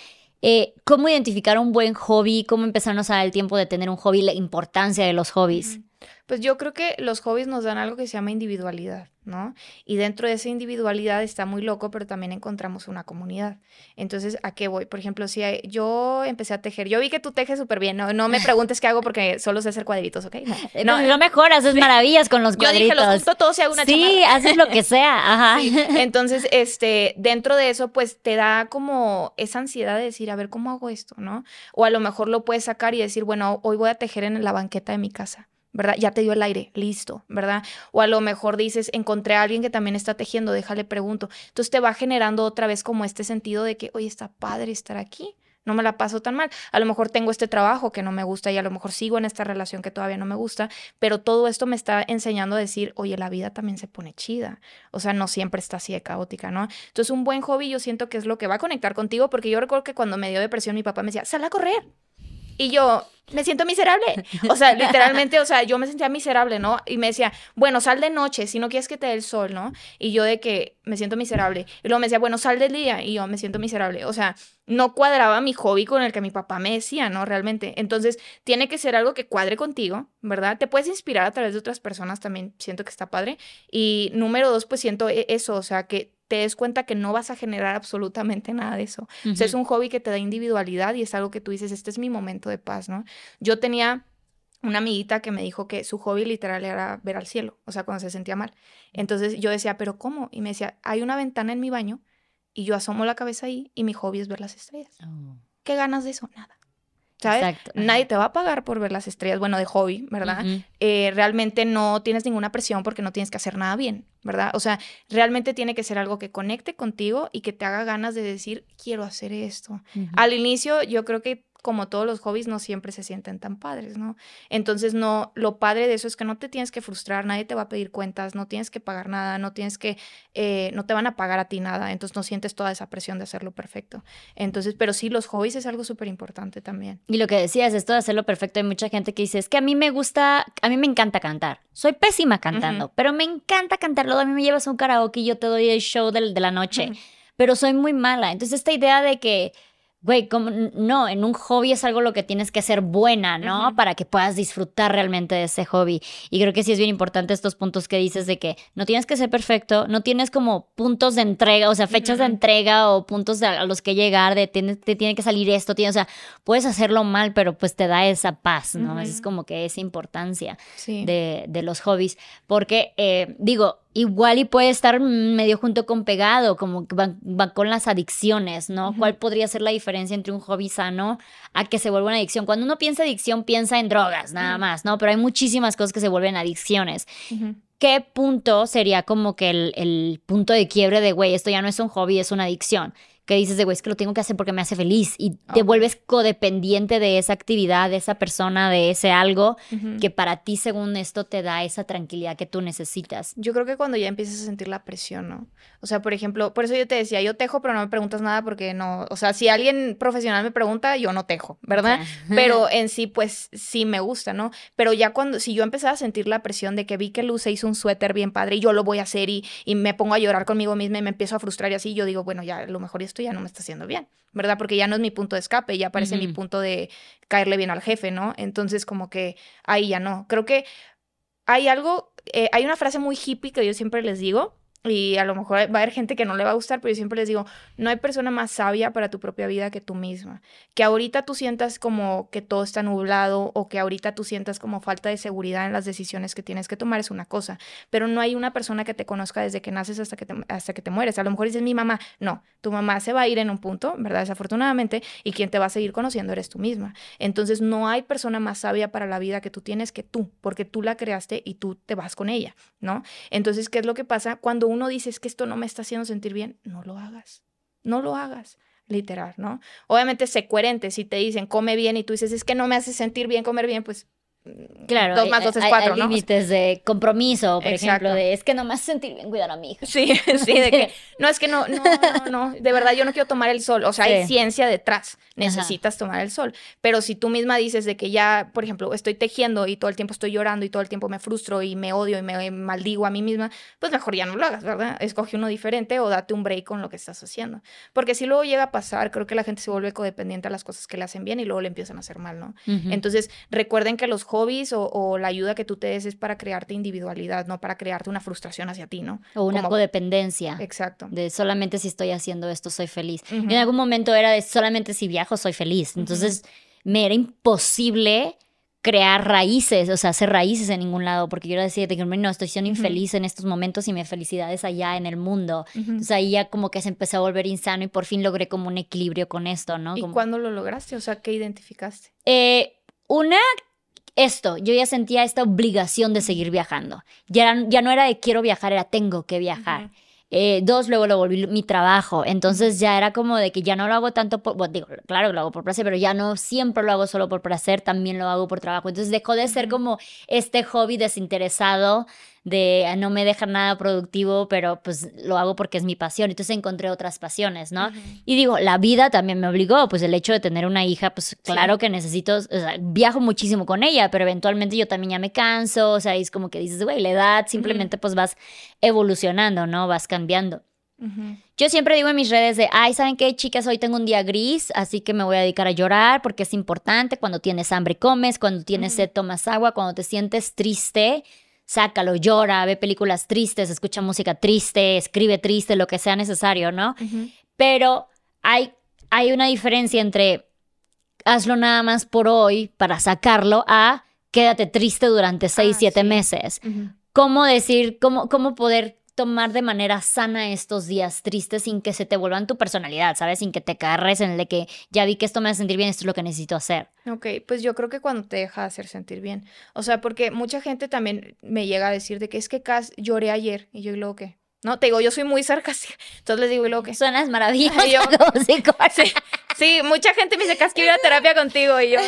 Eh, ¿Cómo identificar un buen hobby? ¿Cómo empezarnos a dar el tiempo de tener un hobby? La importancia de los hobbies.
Pues yo creo que los hobbies nos dan algo que se llama individualidad, ¿no? Y dentro de esa individualidad está muy loco, pero también encontramos una comunidad. Entonces, ¿a qué voy? Por ejemplo, si yo empecé a tejer, yo vi que tú tejes súper bien, no, no me preguntes qué hago porque solo sé hacer cuadritos, ¿ok?
No, no, mejor, haces maravillas con los cuadritos. Yo dije,
los junto todos y hago una
Sí, haces lo que sea, ajá.
Entonces, este, dentro de eso, pues te da como esa ansiedad de decir, a ver, ¿cómo hago esto, no? O a lo mejor lo puedes sacar y decir, bueno, hoy voy a tejer en la banqueta de mi casa ¿verdad? Ya te dio el aire, listo, ¿verdad? O a lo mejor dices, encontré a alguien que también está tejiendo, déjale pregunto. Entonces te va generando otra vez como este sentido de que, oye, está padre estar aquí, no me la paso tan mal. A lo mejor tengo este trabajo que no me gusta y a lo mejor sigo en esta relación que todavía no me gusta, pero todo esto me está enseñando a decir, oye, la vida también se pone chida. O sea, no siempre está así de caótica, ¿no? Entonces, un buen hobby yo siento que es lo que va a conectar contigo, porque yo recuerdo que cuando me dio depresión, mi papá me decía, sal a correr. Y yo, me siento miserable. O sea, literalmente, o sea, yo me sentía miserable, ¿no? Y me decía, bueno, sal de noche si no quieres que te dé el sol, ¿no? Y yo de que me siento miserable. Y luego me decía, bueno, sal del día. Y yo me siento miserable. O sea, no cuadraba mi hobby con el que mi papá me decía, ¿no? Realmente. Entonces, tiene que ser algo que cuadre contigo, ¿verdad? Te puedes inspirar a través de otras personas también. Siento que está padre. Y número dos, pues siento e-, eso, o sea, que te des cuenta que no vas a generar absolutamente nada de eso. O sea, es un hobby que te da individualidad y es algo que tú dices, este es mi momento de paz, ¿no? Yo tenía una amiguita que me dijo que su hobby literal era ver al cielo, o sea, cuando se sentía mal. Entonces yo decía, ¿pero cómo? Y me decía, hay una ventana en mi baño y yo asomo la cabeza ahí y mi hobby es ver las estrellas. Oh. ¿Qué ganas de eso? Nada. ¿Sabes? Nadie te va a pagar por ver las estrellas, bueno, de hobby, ¿verdad? Eh, realmente no tienes ninguna presión porque no tienes que hacer nada bien, ¿verdad? O sea, realmente tiene que ser algo que conecte contigo y que te haga ganas de decir, quiero hacer esto. Al inicio yo creo que como todos los hobbies, no siempre se sienten tan padres, ¿no? Entonces, no, lo padre de eso es que no te tienes que frustrar, nadie te va a pedir cuentas, no tienes que pagar nada, no tienes que, eh, no te van a pagar a ti nada, entonces no sientes toda esa presión de hacerlo perfecto. Entonces, pero sí, los hobbies es algo súper importante también.
Y lo que decías, esto de hacerlo perfecto, hay mucha gente que dice, es que a mí me gusta, a mí me encanta cantar, soy pésima cantando, pero me encanta cantarlo, a mí me llevas a un karaoke y yo te doy el show de, de la noche, pero soy muy mala. Entonces, esta idea de que güey, como no, en un hobby es algo lo que tienes que ser buena, ¿no? Para que puedas disfrutar realmente de ese hobby. Y creo que sí es bien importante estos puntos que dices de que no tienes que ser perfecto, no tienes como puntos de entrega, o sea, fechas de entrega o puntos a los que llegar, de te, tiene que salir esto, tiene, o sea, puedes hacerlo mal, pero pues te da esa paz, ¿no? Es como que esa importancia de, de, los hobbies. Porque, eh, digo, igual y puede estar medio junto con pegado, como que va, con las adicciones, ¿no? ¿Cuál podría ser la diferencia entre un hobby sano a que se vuelva una adicción? Cuando uno piensa adicción, piensa en drogas, nada más, ¿no? Pero hay muchísimas cosas que se vuelven adicciones. ¿Qué punto sería como que el, el punto de quiebre de, güey, esto ya no es un hobby, es una adicción? Que dices de, güey, es que lo tengo que hacer porque me hace feliz y te vuelves codependiente de esa actividad, de esa persona, de ese algo que para ti, según esto, te da esa tranquilidad que tú necesitas.
Yo creo que cuando ya empiezas a sentir la presión, ¿no? O sea, por ejemplo, por eso yo te decía, yo tejo, pero no me preguntas nada porque no, o sea, si alguien profesional me pregunta, yo no tejo, ¿verdad? Pero en sí, pues sí me gusta, ¿no? Pero ya cuando, si yo empezaba a sentir la presión de que vi que Luz se hizo un suéter bien padre y yo lo voy a hacer y, y me pongo a llorar conmigo misma y me empiezo a frustrar y así, yo digo, bueno, ya a lo mejor esto ya no me está haciendo bien, ¿verdad? Porque ya no es mi punto de escape, ya parece mi punto de caerle bien al jefe, ¿no? Entonces como que ahí ya no. Creo que hay algo, eh, hay una frase muy hippie que yo siempre les digo, y a lo mejor va a haber gente que no le va a gustar, pero yo siempre les digo, no hay persona más sabia para tu propia vida que tú misma. Que ahorita tú sientas como que todo está nublado o que ahorita tú sientas como falta de seguridad en las decisiones que tienes que tomar es una cosa, pero no hay una persona que te conozca desde que naces hasta que te, hasta que te mueres. A lo mejor dices mi mamá, no, tu mamá se va a ir en un punto, ¿verdad? Desafortunadamente, y quien te va a seguir conociendo eres tú misma. Entonces no hay persona más sabia para la vida que tú tienes que tú, porque tú la creaste y tú te vas con ella, ¿no? Entonces, ¿qué es lo que pasa cuando uno dice que esto no me está haciendo sentir bien, no lo hagas. No lo hagas, literal, ¿no? Obviamente sé coherente. Si te dicen come bien y tú dices es que no me hace sentir bien comer bien, pues
Claro,
dos más dos es cuatro,
hay, límites de compromiso, por ejemplo, de es que no me hace sentir bien cuidar a mi hija.
Sí, sí, de que no es que no, no, no, no, de verdad yo no quiero tomar el sol, o sea, hay ciencia detrás, necesitas tomar el sol, pero si tú misma dices de que ya, por ejemplo, estoy tejiendo y todo el tiempo estoy llorando y todo el tiempo me frustro y me odio y me maldigo a mí misma, pues mejor ya no lo hagas, ¿verdad? Escoge uno diferente o date un break con lo que estás haciendo, porque si luego llega a pasar, creo que la gente se vuelve codependiente a las cosas que le hacen bien y luego le empiezan a hacer mal, ¿no? Entonces, recuerden que los hobbies o, la ayuda que tú te des es para crearte individualidad, no para crearte una frustración hacia ti, ¿no?
O una codependencia.
Exacto.
De solamente si estoy haciendo esto soy feliz. En algún momento era de solamente si viajo soy feliz. Entonces me era imposible crear raíces, o sea, hacer raíces en ningún lado, porque yo que no, estoy siendo infeliz en estos momentos y mi felicidad es allá en el mundo. Entonces ahí ya como que se empezó a volver insano y por fin logré como un equilibrio con esto, ¿no?
¿Y cuándo lo lograste? O sea, ¿qué identificaste?
Eh, una esto, yo ya sentía esta obligación de seguir viajando. Ya, ya no era de quiero viajar, era tengo que viajar. Eh, dos, luego lo volví mi trabajo. Entonces ya era como de que ya no lo hago tanto por, bueno, digo, claro que lo hago por placer, pero ya no siempre lo hago solo por placer, también lo hago por trabajo. Entonces dejó de ser como este hobby desinteresado de ah, no me deja nada productivo, pero pues lo hago porque es mi pasión. Entonces encontré otras pasiones, ¿no? Y digo, la vida también me obligó, pues el hecho de tener una hija, pues claro que necesito, o sea, viajo muchísimo con ella, pero eventualmente yo también ya me canso, o sea, es como que dices, güey, la edad simplemente pues vas evolucionando, ¿no? Vas cambiando. Yo siempre digo en mis redes de, ay, ¿saben qué, chicas? Hoy tengo un día gris, así que me voy a dedicar a llorar porque es importante. Cuando tienes hambre, comes. Cuando tienes sed, tomas agua. Cuando te sientes triste, sácalo, llora, ve películas tristes, escucha música triste, escribe triste, lo que sea necesario, ¿no? Pero hay, hay una diferencia entre hazlo nada más por hoy para sacarlo a quédate triste durante seis, ah, siete meses. ¿Cómo decir, cómo, cómo poder tomar de manera sana estos días tristes sin que se te vuelvan tu personalidad, ¿sabes? Sin que te carres en el de que ya vi que esto me hace sentir bien, esto es lo que necesito hacer.
Ok, pues yo creo que cuando te deja hacer sentir bien. O sea, porque mucha gente también me llega a decir de que es que Cas lloré ayer y yo luego que no, te digo, yo soy muy sarcástica. Entonces les digo, ¿y luego que
Suenas maravilloso.
sí, sí, mucha gente me dice, Cas, quiero ir a terapia contigo. Y yo,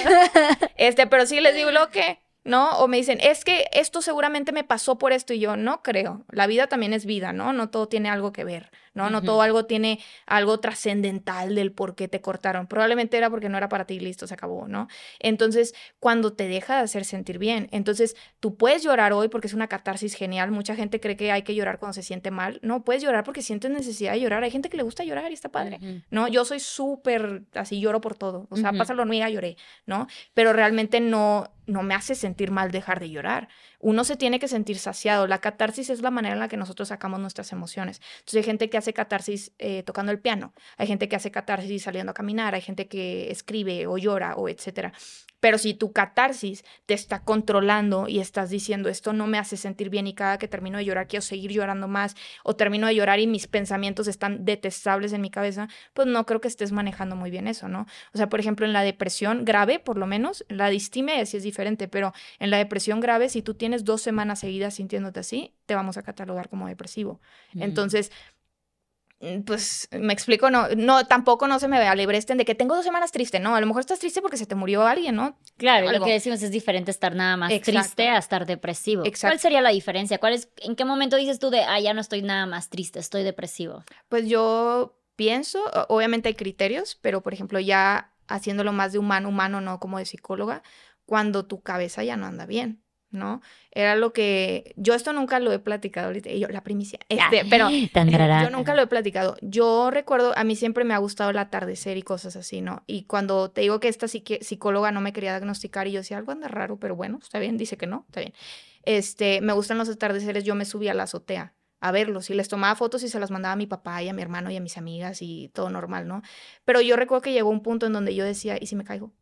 este, pero sí les digo, ¿lo que ¿no? O me dicen, es que esto seguramente me pasó por esto y yo no creo. La vida también es vida, ¿no? No todo tiene algo que ver. ¿No? No todo algo tiene algo trascendental del por qué te cortaron. Probablemente era porque no era para ti, listo, se acabó, ¿no? Entonces, cuando te deja de hacer sentir bien, entonces tú puedes llorar hoy porque es una catarsis genial. Mucha gente cree que hay que llorar cuando se siente mal. No, puedes llorar porque sientes necesidad de llorar. Hay gente que le gusta llorar y está padre, ¿no? Yo soy súper así, lloro por todo. O sea, pasa la hormiga, lloré, ¿no? Pero realmente no, no me hace sentir mal dejar de llorar uno se tiene que sentir saciado. La catarsis es la manera en la que nosotros sacamos nuestras emociones. Entonces hay gente que hace catarsis eh, tocando el piano, hay gente que hace catarsis saliendo a caminar, hay gente que escribe o llora o etcétera. Pero si tu catarsis te está controlando y estás diciendo esto no me hace sentir bien y cada que termino de llorar quiero seguir llorando más o termino de llorar y mis pensamientos están detestables en mi cabeza, pues no creo que estés manejando muy bien eso, ¿no? O sea, por ejemplo, en la depresión grave, por lo menos, la distimia sí es diferente, pero en la depresión grave, si tú tienes dos semanas seguidas sintiéndote así, te vamos a catalogar como depresivo. Entonces, Mm, pues me explico, no, no, tampoco no se me vea alebresten de que tengo dos semanas triste, no, a lo mejor estás triste porque se te murió alguien, ¿no?
Claro, lo que decimos es diferente estar nada más triste a estar depresivo. ¿Cuál sería la diferencia? ¿Cuál es, ¿En qué momento dices tú de, ah, ya no estoy nada más triste, estoy depresivo?
Pues yo pienso, obviamente hay criterios, pero por ejemplo ya haciéndolo más de humano, humano, no como de psicóloga, cuando tu cabeza ya no anda bien. ¿No? Era lo que yo esto nunca lo he platicado ahorita, yo la primicia, este, pero yo nunca lo he platicado. Yo recuerdo, a mí siempre me ha gustado el atardecer y cosas así, ¿no? Y cuando te digo que esta psicóloga no me quería diagnosticar y yo decía algo anda raro, pero bueno, está bien, dice que no, está bien. Este, me gustan los atardeceres, yo me subía a la azotea a verlos y les tomaba fotos y se las mandaba a mi papá y a mi hermano y a mis amigas y todo normal, ¿no? Pero yo recuerdo que llegó un punto en donde yo decía, ¿y si me caigo?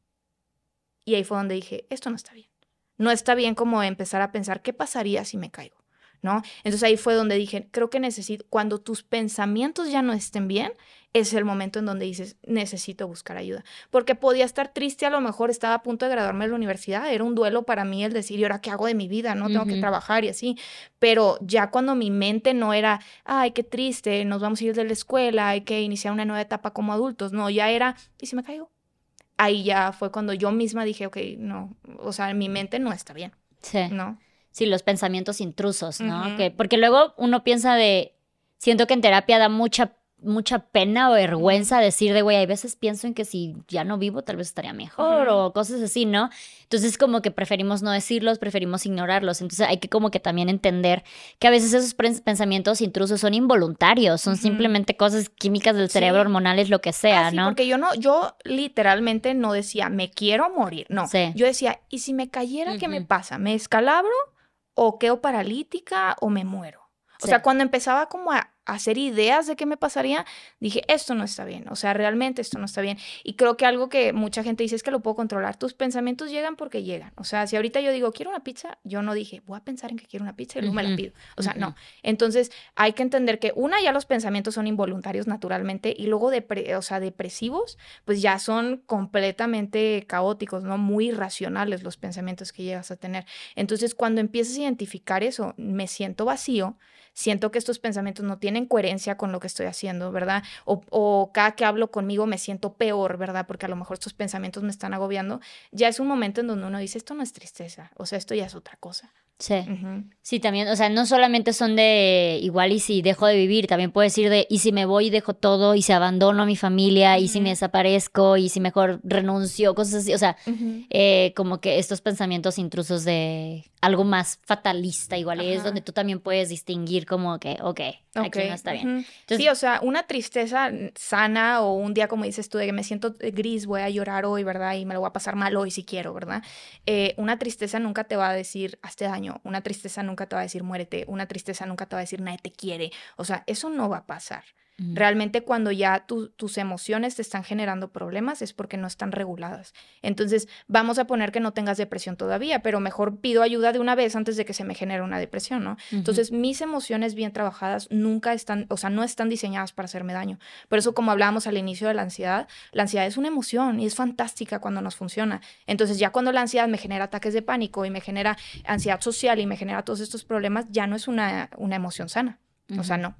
Y ahí fue donde dije, esto no está bien no está bien como empezar a pensar qué pasaría si me caigo, ¿no? Entonces ahí fue donde dije, creo que necesito, cuando tus pensamientos ya no estén bien, es el momento en donde dices, necesito buscar ayuda. Porque podía estar triste, a lo mejor estaba a punto de graduarme de la universidad, era un duelo para mí el decir, ¿y ahora qué hago de mi vida? No tengo que trabajar y así. Pero ya cuando mi mente no era, ay, qué triste, nos vamos a ir de la escuela, hay que iniciar una nueva etapa como adultos, no, ya era, ¿y si me caigo? Ahí ya fue cuando yo misma dije, ok, no, o sea, mi mente no está bien. Sí. ¿No?
Sí, los pensamientos intrusos, ¿no? que, porque luego uno piensa de, siento que en terapia da mucha mucha pena o vergüenza decir de, güey, hay veces pienso en que si ya no vivo tal vez estaría mejor o cosas así, ¿no? Entonces como que preferimos no decirlos, preferimos ignorarlos. Entonces hay que como que también entender que a veces esos pensamientos intrusos son involuntarios, son simplemente cosas químicas del cerebro, hormonales, lo que sea,
ah,
¿no?
Porque yo no, yo literalmente no decía, me quiero morir, no. Yo decía, ¿y si me cayera, qué me pasa? ¿Me escalabro o quedo paralítica o me muero? O sea, cuando empezaba como a hacer ideas de qué me pasaría, dije, esto no está bien, o sea, realmente esto no está bien. Y creo que algo que mucha gente dice es que lo puedo controlar. Tus pensamientos llegan porque llegan. O sea, si ahorita yo digo, quiero una pizza, yo no dije, voy a pensar en que quiero una pizza y luego me la pido. O sea, no. Entonces, hay que entender que una, ya los pensamientos son involuntarios naturalmente y luego, de o sea, depresivos, pues ya son completamente caóticos, ¿no? Muy irracionales los pensamientos que llegas a tener. Entonces, cuando empiezas a identificar eso, me siento vacío, siento que estos pensamientos no tienen coherencia con lo que estoy haciendo, ¿verdad? O, cada que hablo conmigo me siento peor, ¿verdad? Porque a lo mejor estos pensamientos me están agobiando. Ya es un momento en donde uno dice, esto no es tristeza, o sea, esto ya es otra cosa.
Sí. Sí, también, o sea, no solamente son de igual y si dejo de vivir, también puedo decir de y si me voy y dejo todo y si abandono a mi familia y si me desaparezco y si mejor renuncio, cosas así, o sea, eh, como que estos pensamientos intrusos de algo más fatalista, igual es donde tú también puedes distinguir como que, ok, aquí no está bien.
sí, o sea, una tristeza sana o un día como dices tú de que me siento gris, voy a llorar hoy, ¿verdad? Y me lo voy a pasar mal hoy si quiero, ¿verdad? Eh, una tristeza nunca te va a decir, hazte daño, una tristeza nunca te va a decir, muérete, una tristeza nunca te va a decir, nadie te quiere, o sea, eso no va a pasar. Realmente cuando ya tus emociones te están generando problemas es porque no están reguladas. Entonces, vamos a poner que no tengas depresión todavía, pero mejor pido ayuda de una vez antes de que se me genere una depresión, ¿no? Entonces, mis emociones bien trabajadas nunca están, o sea, no están diseñadas para hacerme daño. Por eso, como hablábamos al inicio de la ansiedad, la ansiedad es una emoción y es fantástica cuando nos funciona. Entonces, ya cuando la ansiedad me genera ataques de pánico y me genera ansiedad social y me genera todos estos problemas, ya no es una, una emoción sana. O sea, no.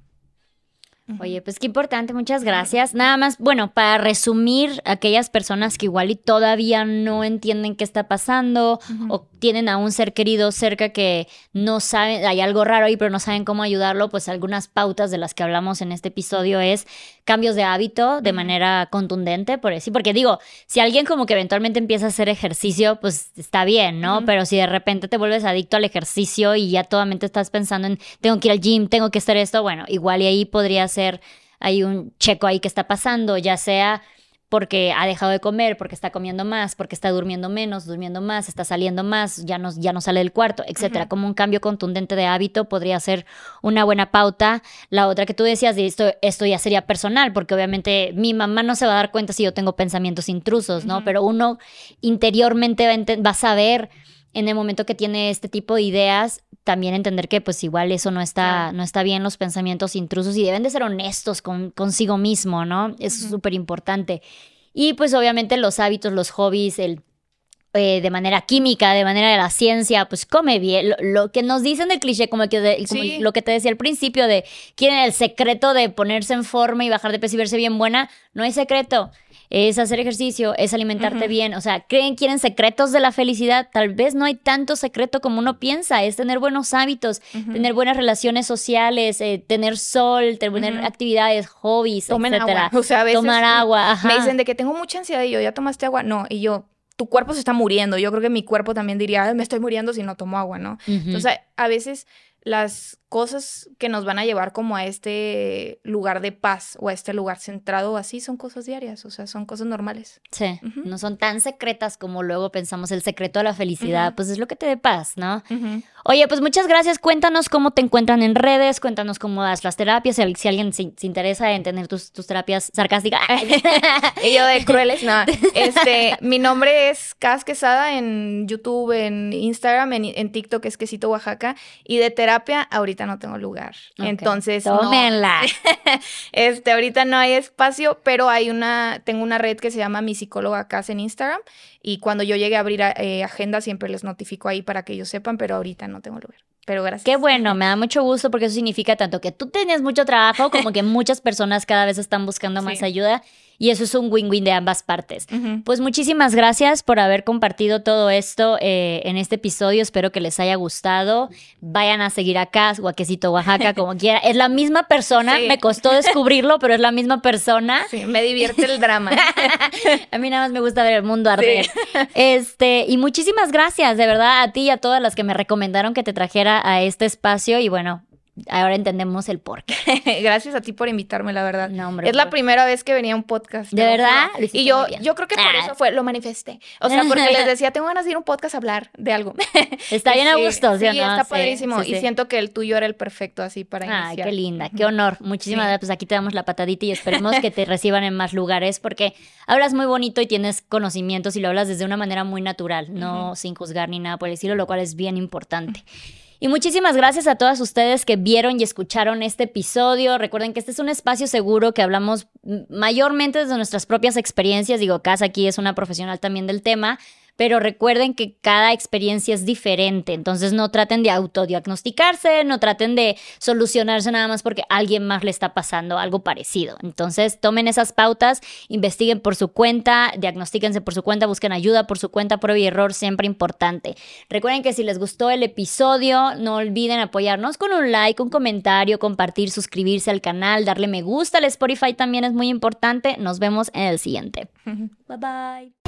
Oye, pues qué importante, muchas gracias. Nada más, bueno, para resumir, aquellas personas que igual y todavía no entienden qué está pasando o tienen a un ser querido cerca que no saben, hay algo raro ahí, pero no saben cómo ayudarlo, pues algunas pautas de las que hablamos en este episodio es cambios de hábito de manera contundente, por decir, porque digo, si alguien como que eventualmente empieza a hacer ejercicio, pues está bien, ¿no? Pero si de repente te vuelves adicto al ejercicio y ya totalmente estás pensando en tengo que ir al gym, tengo que hacer esto, bueno, igual y ahí podría ser hay un checo ahí que está pasando, ya sea porque ha dejado de comer, porque está comiendo más, porque está durmiendo menos, durmiendo más, está saliendo más, ya no, ya no sale del cuarto, etcétera. Como un cambio contundente de hábito podría ser una buena pauta. La otra que tú decías, de esto, esto ya sería personal, porque obviamente mi mamá no se va a dar cuenta si yo tengo pensamientos intrusos, ¿no? Pero uno interiormente va a saber en el momento que tiene este tipo de ideas, también entender que pues igual eso no está, no está bien, los pensamientos intrusos y deben de ser honestos con, consigo mismo, ¿no? Eso es súper importante. Y pues obviamente los hábitos, los hobbies, el eh, de manera química, de manera de la ciencia, pues come bien. Lo, que nos dicen del cliché, como, que lo que te decía al principio, de quieren el secreto de ponerse en forma y bajar de peso y verse bien buena, no hay secreto es hacer ejercicio, es alimentarte bien, o sea, creen, quieren secretos de la felicidad, tal vez no hay tanto secreto como uno piensa, es tener buenos hábitos, tener buenas relaciones sociales, eh, tener sol, tener actividades, hobbies,
Tomen
etcétera.
agua, o sea, a veces
tomar agua,
me dicen de que tengo mucha ansiedad y yo, ¿ya tomaste agua? No, y yo, tu cuerpo se está muriendo. Yo creo que mi cuerpo también diría, me estoy muriendo si no tomo agua, ¿no? Entonces, a veces las cosas que nos van a llevar como a este lugar de paz o a este lugar centrado así son cosas diarias, o sea, son cosas normales.
Sí, no son tan secretas como luego pensamos el secreto de la felicidad, pues es lo que te dé paz, ¿no? Oye, pues muchas gracias, cuéntanos cómo te encuentran en redes, cuéntanos cómo das las terapias, si, alguien se, interesa en tener tus, terapias sarcásticas.
y yo de crueles, no. Este, mi nombre es Cas Quesada en YouTube, en Instagram, en, en TikTok es Quesito Oaxaca y de terapia ahorita no tengo lugar. Entonces,
tómenla.
este, ahorita no hay espacio, pero hay una, tengo una red que se llama Mi Psicóloga Casa en Instagram y cuando yo llegue a abrir eh, agenda siempre les notifico ahí para que ellos sepan, pero ahorita no tengo lugar. Pero gracias.
Qué bueno, me da mucho gusto porque eso significa tanto que tú tienes mucho trabajo como que muchas personas cada vez están buscando más ayuda y eso es un win-win de ambas partes. Pues muchísimas gracias por haber compartido todo esto eh, en este episodio. Espero que les haya gustado. Vayan a seguir acá, Guaquecito Oaxaca, como quiera. Es la misma persona, me costó descubrirlo, pero es la misma persona.
Sí, me divierte el drama.
a mí nada más me gusta ver el mundo arder. Este, y muchísimas gracias, de verdad, a ti y a todas las que me recomendaron que te trajera a este espacio. Y bueno, ahora entendemos el por qué.
Gracias a ti por invitarme, la verdad. No, hombre, es la primera vez que venía a un podcast.
¿De verdad?
Y yo, yo creo que por ah. eso fue, lo manifesté. O sea, porque les decía, tengo ganas de ir a un podcast a hablar de algo.
Está bien a gusto,
¿sí? Sí, está padrísimo. y siento que el tuyo era el perfecto así para iniciar.
Ay, qué linda, qué honor. Muchísimas gracias. Pues aquí te damos la patadita y esperemos que te reciban en más lugares porque hablas muy bonito y tienes conocimientos y lo hablas desde una manera muy natural, no sin juzgar ni nada por el estilo, lo cual es bien importante. Y muchísimas gracias a todas ustedes que vieron y escucharon este episodio. Recuerden que este es un espacio seguro que hablamos mayormente desde nuestras propias experiencias. Digo, Casa aquí es una profesional también del tema, pero recuerden que cada experiencia es diferente, entonces no traten de autodiagnosticarse, no traten de solucionarse nada más porque a alguien más le está pasando algo parecido. Entonces tomen esas pautas, investiguen por su cuenta, diagnostíquense por su cuenta, busquen ayuda por su cuenta, prueba y error, siempre importante. Recuerden que si les gustó el episodio, no olviden apoyarnos con un like, un comentario, compartir, suscribirse al canal, darle me gusta al Spotify también es muy importante. Nos vemos en el siguiente. Bye bye.